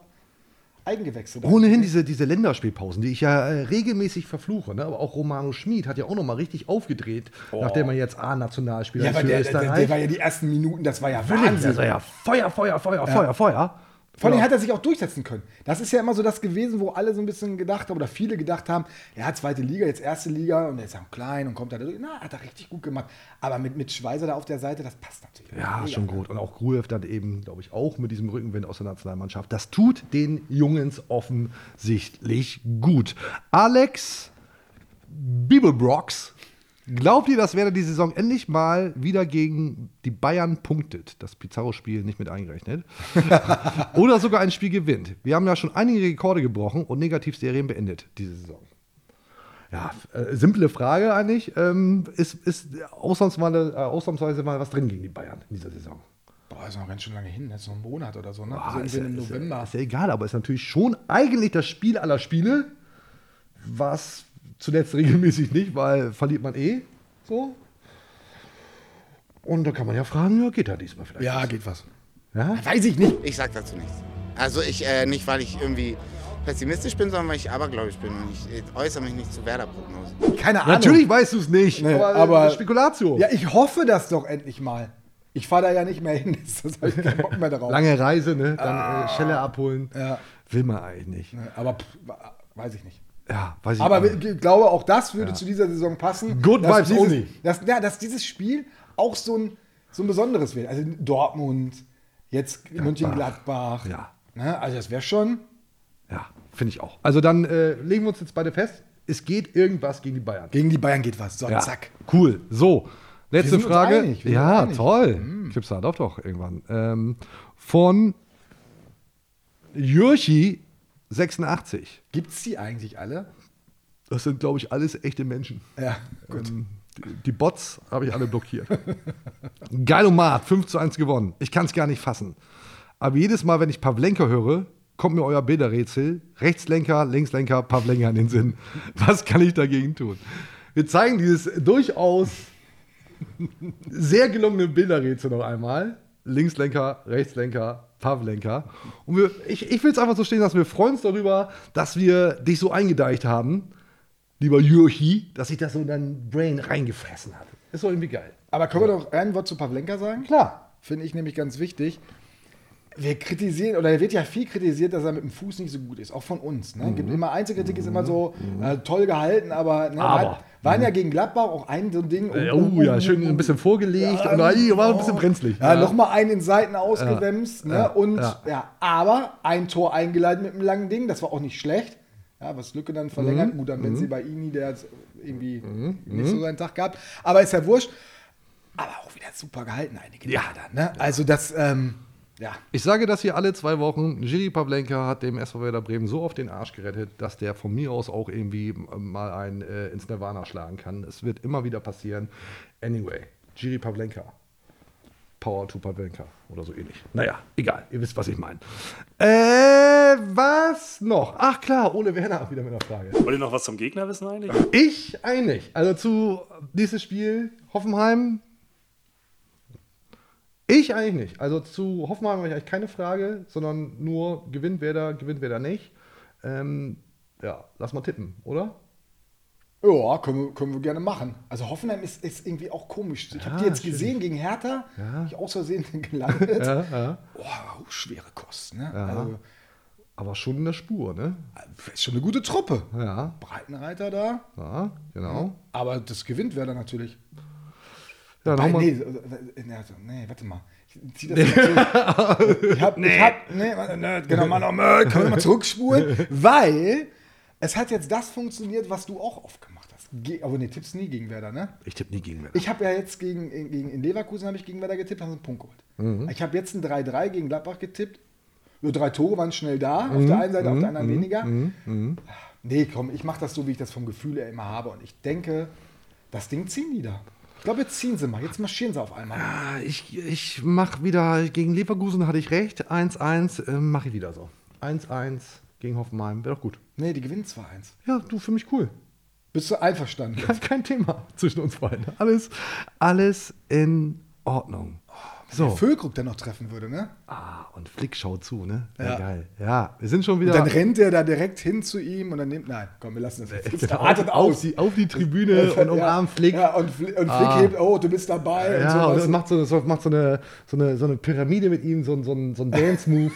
Speaker 2: Eigengewächse
Speaker 1: Ohnehin diese, diese Länderspielpausen, die ich ja äh, regelmäßig verfluche, ne? aber auch Romano Schmid hat ja auch nochmal richtig aufgedreht, nachdem er jetzt A-Nationalspieler
Speaker 2: Ja,
Speaker 1: ist
Speaker 2: der, der, der, war ja die ersten Minuten, das war ja Wahnsinn.
Speaker 1: Das war ja Feuer, Feuer, Feuer,
Speaker 2: Ja.
Speaker 1: Feuer, Feuer.
Speaker 2: Vor allem
Speaker 1: Ja.
Speaker 2: hat er sich auch durchsetzen können. Das ist ja immer so das gewesen, wo alle so ein bisschen gedacht haben, oder viele gedacht haben, ja, zweite Liga, jetzt erste Liga und er ist ja klein und kommt da durch. Na, hat er richtig gut gemacht. Aber mit, mit Schweizer da auf der Seite, das passt natürlich.
Speaker 1: Ja,
Speaker 2: Mega.
Speaker 1: schon gut. Und auch Gruev dann eben, glaube ich, auch mit diesem Rückenwind aus der Nationalmannschaft. Das tut den Jungens offensichtlich gut. Alex Bibelbrox, glaubt ihr, dass Werder die Saison endlich mal wieder gegen die Bayern punktet? Das Pizarro-Spiel nicht mit eingerechnet. [laughs] Oder sogar ein Spiel gewinnt? Wir haben ja schon einige Rekorde gebrochen und Negativserien beendet diese Saison. Ja, äh, simple Frage eigentlich. Ähm, ist ist ausnahmsweise, äh, ausnahmsweise mal was drin gegen die Bayern in dieser Saison?
Speaker 2: Boah, ist noch ganz schön lange hin, das ist noch ein Monat oder so, ne?
Speaker 1: Ah,
Speaker 2: also
Speaker 1: ist, ja,
Speaker 2: im
Speaker 1: ist, ja,
Speaker 2: November.
Speaker 1: ist ja egal, aber ist natürlich schon eigentlich das Spiel aller Spiele, was zuletzt regelmäßig nicht, weil verliert man eh so. Und da kann man ja fragen, ja, geht da diesmal vielleicht?
Speaker 2: Ja,
Speaker 1: was?
Speaker 2: geht was.
Speaker 1: Ja?
Speaker 2: Weiß ich nicht.
Speaker 13: Ich sag dazu nichts. Also ich, äh, nicht weil ich irgendwie pessimistisch bin, sondern weil ich abergläubisch bin. Und ich äh, äußere mich nicht zu Werder-Prognosen.
Speaker 2: Keine Ahnung.
Speaker 1: Natürlich weißt du es nicht,
Speaker 2: Nee,
Speaker 1: aber,
Speaker 2: aber-
Speaker 1: Spekulation.
Speaker 2: Ja, ich hoffe das doch endlich mal. Ich fahre da ja nicht mehr hin, [laughs] das habe ich keinen Bock mehr drauf.
Speaker 1: Lange Reise, ne? Dann
Speaker 2: Ah.
Speaker 1: äh, Schelle abholen.
Speaker 2: Ja.
Speaker 1: Will man eigentlich nicht.
Speaker 2: Aber pff, weiß ich nicht.
Speaker 1: Ja, weiß ich
Speaker 2: Aber
Speaker 1: auch nicht.
Speaker 2: ich glaube, auch das würde
Speaker 1: Ja.
Speaker 2: zu dieser Saison passen.
Speaker 1: Good
Speaker 2: dass
Speaker 1: vibes
Speaker 2: dieses,
Speaker 1: only.
Speaker 2: Dass, ja, dass dieses Spiel auch so ein, so ein besonderes wird. Also Dortmund, jetzt Mönchengladbach.
Speaker 1: Ja.
Speaker 2: Ne, also das wäre schon.
Speaker 1: Ja, finde ich auch. Also dann äh, legen wir uns jetzt beide fest, es geht irgendwas gegen die Bayern.
Speaker 2: Gegen die Bayern geht was. So,
Speaker 1: Ja,
Speaker 2: zack.
Speaker 1: Cool. So, letzte Frage. ja, toll.
Speaker 2: Mm.
Speaker 1: Clipstar, doch, doch, irgendwann. Ähm, von Jürchi 86.
Speaker 2: Gibt es die eigentlich alle?
Speaker 1: Das sind, glaube ich, alles echte Menschen.
Speaker 2: Ja, gut.
Speaker 1: Ähm, die, die Bots habe ich alle blockiert. [laughs] Geilomat, 5 zu 1 gewonnen. Ich kann es gar nicht fassen. Aber jedes Mal, wenn ich Pavlenka höre, kommt mir euer Bilderrätsel. Rechtslenker, Linkslenker, Pavlenka in den Sinn. [laughs] Was kann ich dagegen tun? Wir zeigen dieses durchaus [laughs] sehr gelungene Bilderrätsel noch einmal. Linkslenker, Rechtslenker, Pavlenka. Und wir, ich, ich will es einfach so stehen lassen. Wir freuen uns darüber, dass wir dich so eingedeicht haben, lieber Jürchi, dass sich das so in dein Brain reingefressen hat. Ist doch irgendwie geil.
Speaker 2: Aber können wir doch ein Wort zu Pavlenka sagen?
Speaker 1: Klar.
Speaker 2: Finde ich nämlich ganz wichtig. Wir kritisieren, oder er wird ja viel kritisiert, dass er mit dem Fuß nicht so gut ist, auch von uns. Ne? Gibt immer Einzelkritik, ist immer so äh, toll gehalten, aber, ne,
Speaker 1: Mhm. Aber.
Speaker 2: War, waren ja gegen Gladbach auch ein so ein Ding.
Speaker 1: Äh, oh ja, schön ein bisschen vorgelegt und äh, war ein bisschen brenzlig.
Speaker 2: Ja, nochmal einen in Seiten ausgewämst. Ne?
Speaker 1: Ja.
Speaker 2: Und
Speaker 1: Ja.
Speaker 2: ja. aber ein Tor eingeleitet mit einem langen Ding, das war auch nicht schlecht. Ja, was Lücke dann verlängert.
Speaker 1: Mhm.
Speaker 2: Gut, dann wenn sie bei Ini, der hat irgendwie
Speaker 1: Mhm.
Speaker 2: nicht so seinen Tag gehabt. Aber ist ja wurscht. Aber auch wieder super gehalten, einige
Speaker 1: Ja.
Speaker 2: Dann, ne? Also das, ähm, ja.
Speaker 1: Ich sage das hier alle zwei Wochen. Jiri Pavlenka hat dem SV Werder Bremen so auf den Arsch gerettet, dass der von mir aus auch irgendwie äh, mal einen äh, ins Nirvana schlagen kann. Es wird immer wieder passieren. Anyway, Jiri Pavlenka. Power to Pavlenka oder so ähnlich. Naja, egal. Ihr wisst, was ich meine. Äh, was noch? Ach klar, Ole Werner wieder mit einer Frage.
Speaker 4: Wollt ihr noch was zum Gegner wissen eigentlich?
Speaker 1: Ich eigentlich. Also zu dieses Spiel Hoffenheim. Ich eigentlich nicht. Also zu Hoffenheim habe ich eigentlich keine Frage, sondern nur gewinnt wer da, gewinnt wer da nicht. Ähm, Ja, lass mal tippen, oder?
Speaker 2: Ja, können wir, können wir gerne machen. Also Hoffenheim ist, ist irgendwie auch komisch. Ich
Speaker 1: Ja,
Speaker 2: habe die jetzt
Speaker 1: schwierig.
Speaker 2: gesehen gegen Hertha.
Speaker 1: Ja.
Speaker 2: Ich aus Versehen [laughs] gelandet.
Speaker 1: Ja, ja.
Speaker 2: Auch schwere Kosten. Ne?
Speaker 1: Ja.
Speaker 2: Also,
Speaker 1: Aber schon in der Spur, ne?
Speaker 2: ist schon eine gute Truppe.
Speaker 1: Ja,
Speaker 2: Breitenreiter da.
Speaker 1: ja genau.
Speaker 2: Aber das gewinnt wer dann natürlich.
Speaker 1: Ja, dann
Speaker 2: nee,
Speaker 1: nee.
Speaker 2: also, nee, warte mal. Ich zieh das natürlich. ich hab, ich hab, nee, warte, nee, genau, mal noch mal, können wir mal zurückspulen, weil es hat jetzt das funktioniert, was du auch oft gemacht hast. Ge aber nee, tippst nie gegen Werder, ne?
Speaker 1: Ich tippe nie gegen Werder.
Speaker 2: Ich habe ja jetzt gegen, gegen in Leverkusen habe ich gegen Werder getippt, haben sie einen Punkt geholt.
Speaker 1: Mhm.
Speaker 2: Ich habe jetzt ein 3-3 gegen Gladbach getippt. Nur drei Tore waren schnell da, auf
Speaker 1: Mhm,
Speaker 2: der einen Seite, auf
Speaker 1: mhm,
Speaker 2: der anderen
Speaker 1: mhm,
Speaker 2: weniger.
Speaker 1: mhm, mhm.
Speaker 2: Nee, komm, ich mache das so, wie ich das vom Gefühl her immer habe. Und ich denke, das Ding ziehen die da. Ich glaube, jetzt ziehen sie mal. Jetzt marschieren sie auf einmal.
Speaker 1: Ah, Ich, ich mache wieder, gegen Leverkusen hatte ich recht, 1-1, äh, mache ich wieder so. 1-1 gegen Hoffenheim, wäre doch gut.
Speaker 2: Nee, die gewinnen 2-1.
Speaker 1: Ja, du, für mich cool.
Speaker 2: Bist du einverstanden?
Speaker 1: Kein, [laughs] kein Thema zwischen uns beiden. Alles, alles in Ordnung. So.
Speaker 2: der Füllkrug dann noch treffen würde, ne?
Speaker 1: Ah, und Flick schaut zu, ne? Ja,
Speaker 2: Ja.
Speaker 1: geil. Ja, wir sind schon wieder.
Speaker 2: Und dann rennt der da direkt hin zu ihm und dann nimmt. Nein, komm, wir lassen das jetzt. Flick
Speaker 1: Genau, [laughs] auf,
Speaker 2: aus.
Speaker 1: die, auf die Tribüne [laughs] und umarmt Flick.
Speaker 2: Ja, und, Flick, und Flick
Speaker 1: Ah.
Speaker 2: hebt, oh, du bist dabei.
Speaker 1: Ja,
Speaker 2: und sowas.
Speaker 1: und macht, so, so, macht so, eine, so, eine, so eine Pyramide mit ihm, so, ein- so ein, so ein Dance-Move.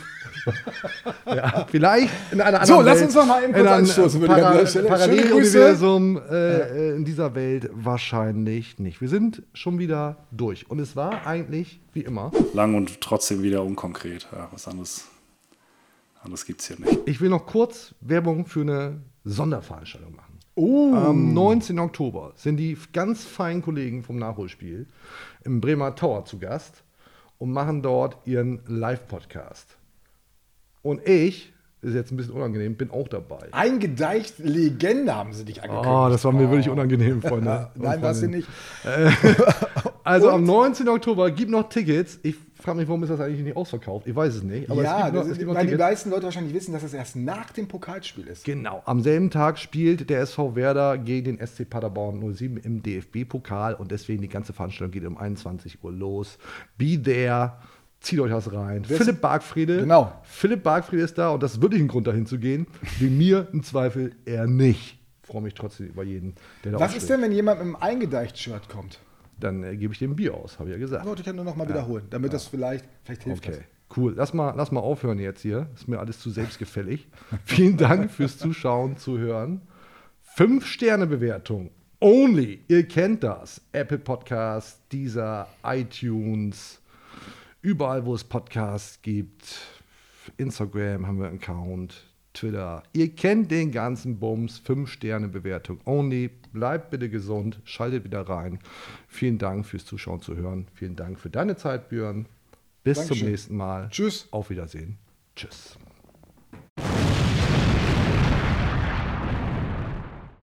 Speaker 1: [laughs] ja, vielleicht in einer
Speaker 2: So,
Speaker 1: anderen
Speaker 2: lass
Speaker 1: Welt,
Speaker 2: uns noch mal eben kurz anstoßen, Stelle.
Speaker 1: Paralleluniversum äh, in dieser Welt wahrscheinlich nicht. Wir sind schon wieder durch. Und es war eigentlich wie immer.
Speaker 4: Lang und trotzdem wieder unkonkret. Ja, was anderes, anderes gibt es hier nicht.
Speaker 1: Ich will noch kurz Werbung für eine Sonderveranstaltung machen.
Speaker 2: Oh.
Speaker 1: Am 19. Oktober sind die ganz feinen Kollegen vom Nachholspiel im Bremer Tower zu Gast und machen dort ihren Live-Podcast. Und ich, ist jetzt ein bisschen unangenehm, bin auch dabei.
Speaker 2: Eingedeicht Legende haben sie dich angekündigt.
Speaker 1: Oh, das war mir wirklich unangenehm, Freunde. [laughs] und
Speaker 2: Nein, war sie nicht. [laughs]
Speaker 1: Also am 19. Oktober gibt noch Tickets. Ich frage mich, warum ist das eigentlich nicht ausverkauft? Ich weiß es nicht. Aber
Speaker 2: ja,
Speaker 1: es gibt noch,
Speaker 2: das
Speaker 1: es
Speaker 2: ist,
Speaker 1: noch
Speaker 2: weil die meisten Leute wahrscheinlich wissen, dass es erst nach dem Pokalspiel ist.
Speaker 1: Genau, am selben Tag spielt der SV Werder gegen den SC Paderborn 07 im DFB-Pokal und deswegen die ganze Veranstaltung geht um 21 Uhr los. Be there, zieht euch das rein.
Speaker 2: Ist-
Speaker 1: Philipp Bargfriede.
Speaker 2: Genau.
Speaker 1: Philipp Bargfriede ist da und das ist wirklich ein Grund dahin zu gehen. Wie mir im Zweifel eher nicht. Freue mich trotzdem über jeden, der da
Speaker 2: Was ist denn, wenn jemand mit einem Eingedeicht-Shirt kommt?
Speaker 1: Dann äh, gebe ich dem Bier aus, habe ich ja gesagt.
Speaker 2: Das wollte ich ja nur noch mal wiederholen, damit das vielleicht, vielleicht hilft
Speaker 1: Okay, cool. Lass mal, lass mal aufhören jetzt hier. Ist mir alles zu selbstgefällig. [laughs] Vielen Dank fürs Zuschauen, Zuhören. Fünf Sterne Bewertung. Only. Ihr kennt das. Apple Podcast, dieser iTunes, überall, wo es Podcasts gibt. Instagram haben wir einen Account. Twitter. Ihr kennt den ganzen Bums. Fünf Sterne Bewertung. Only. Bleibt bitte gesund. Schaltet wieder rein. Vielen Dank fürs Zuschauen, Zuhören. Vielen Dank für deine Zeit, Björn. Bis
Speaker 2: Dankeschön.
Speaker 1: zum nächsten Mal.
Speaker 2: Tschüss.
Speaker 1: Auf Wiedersehen. Tschüss.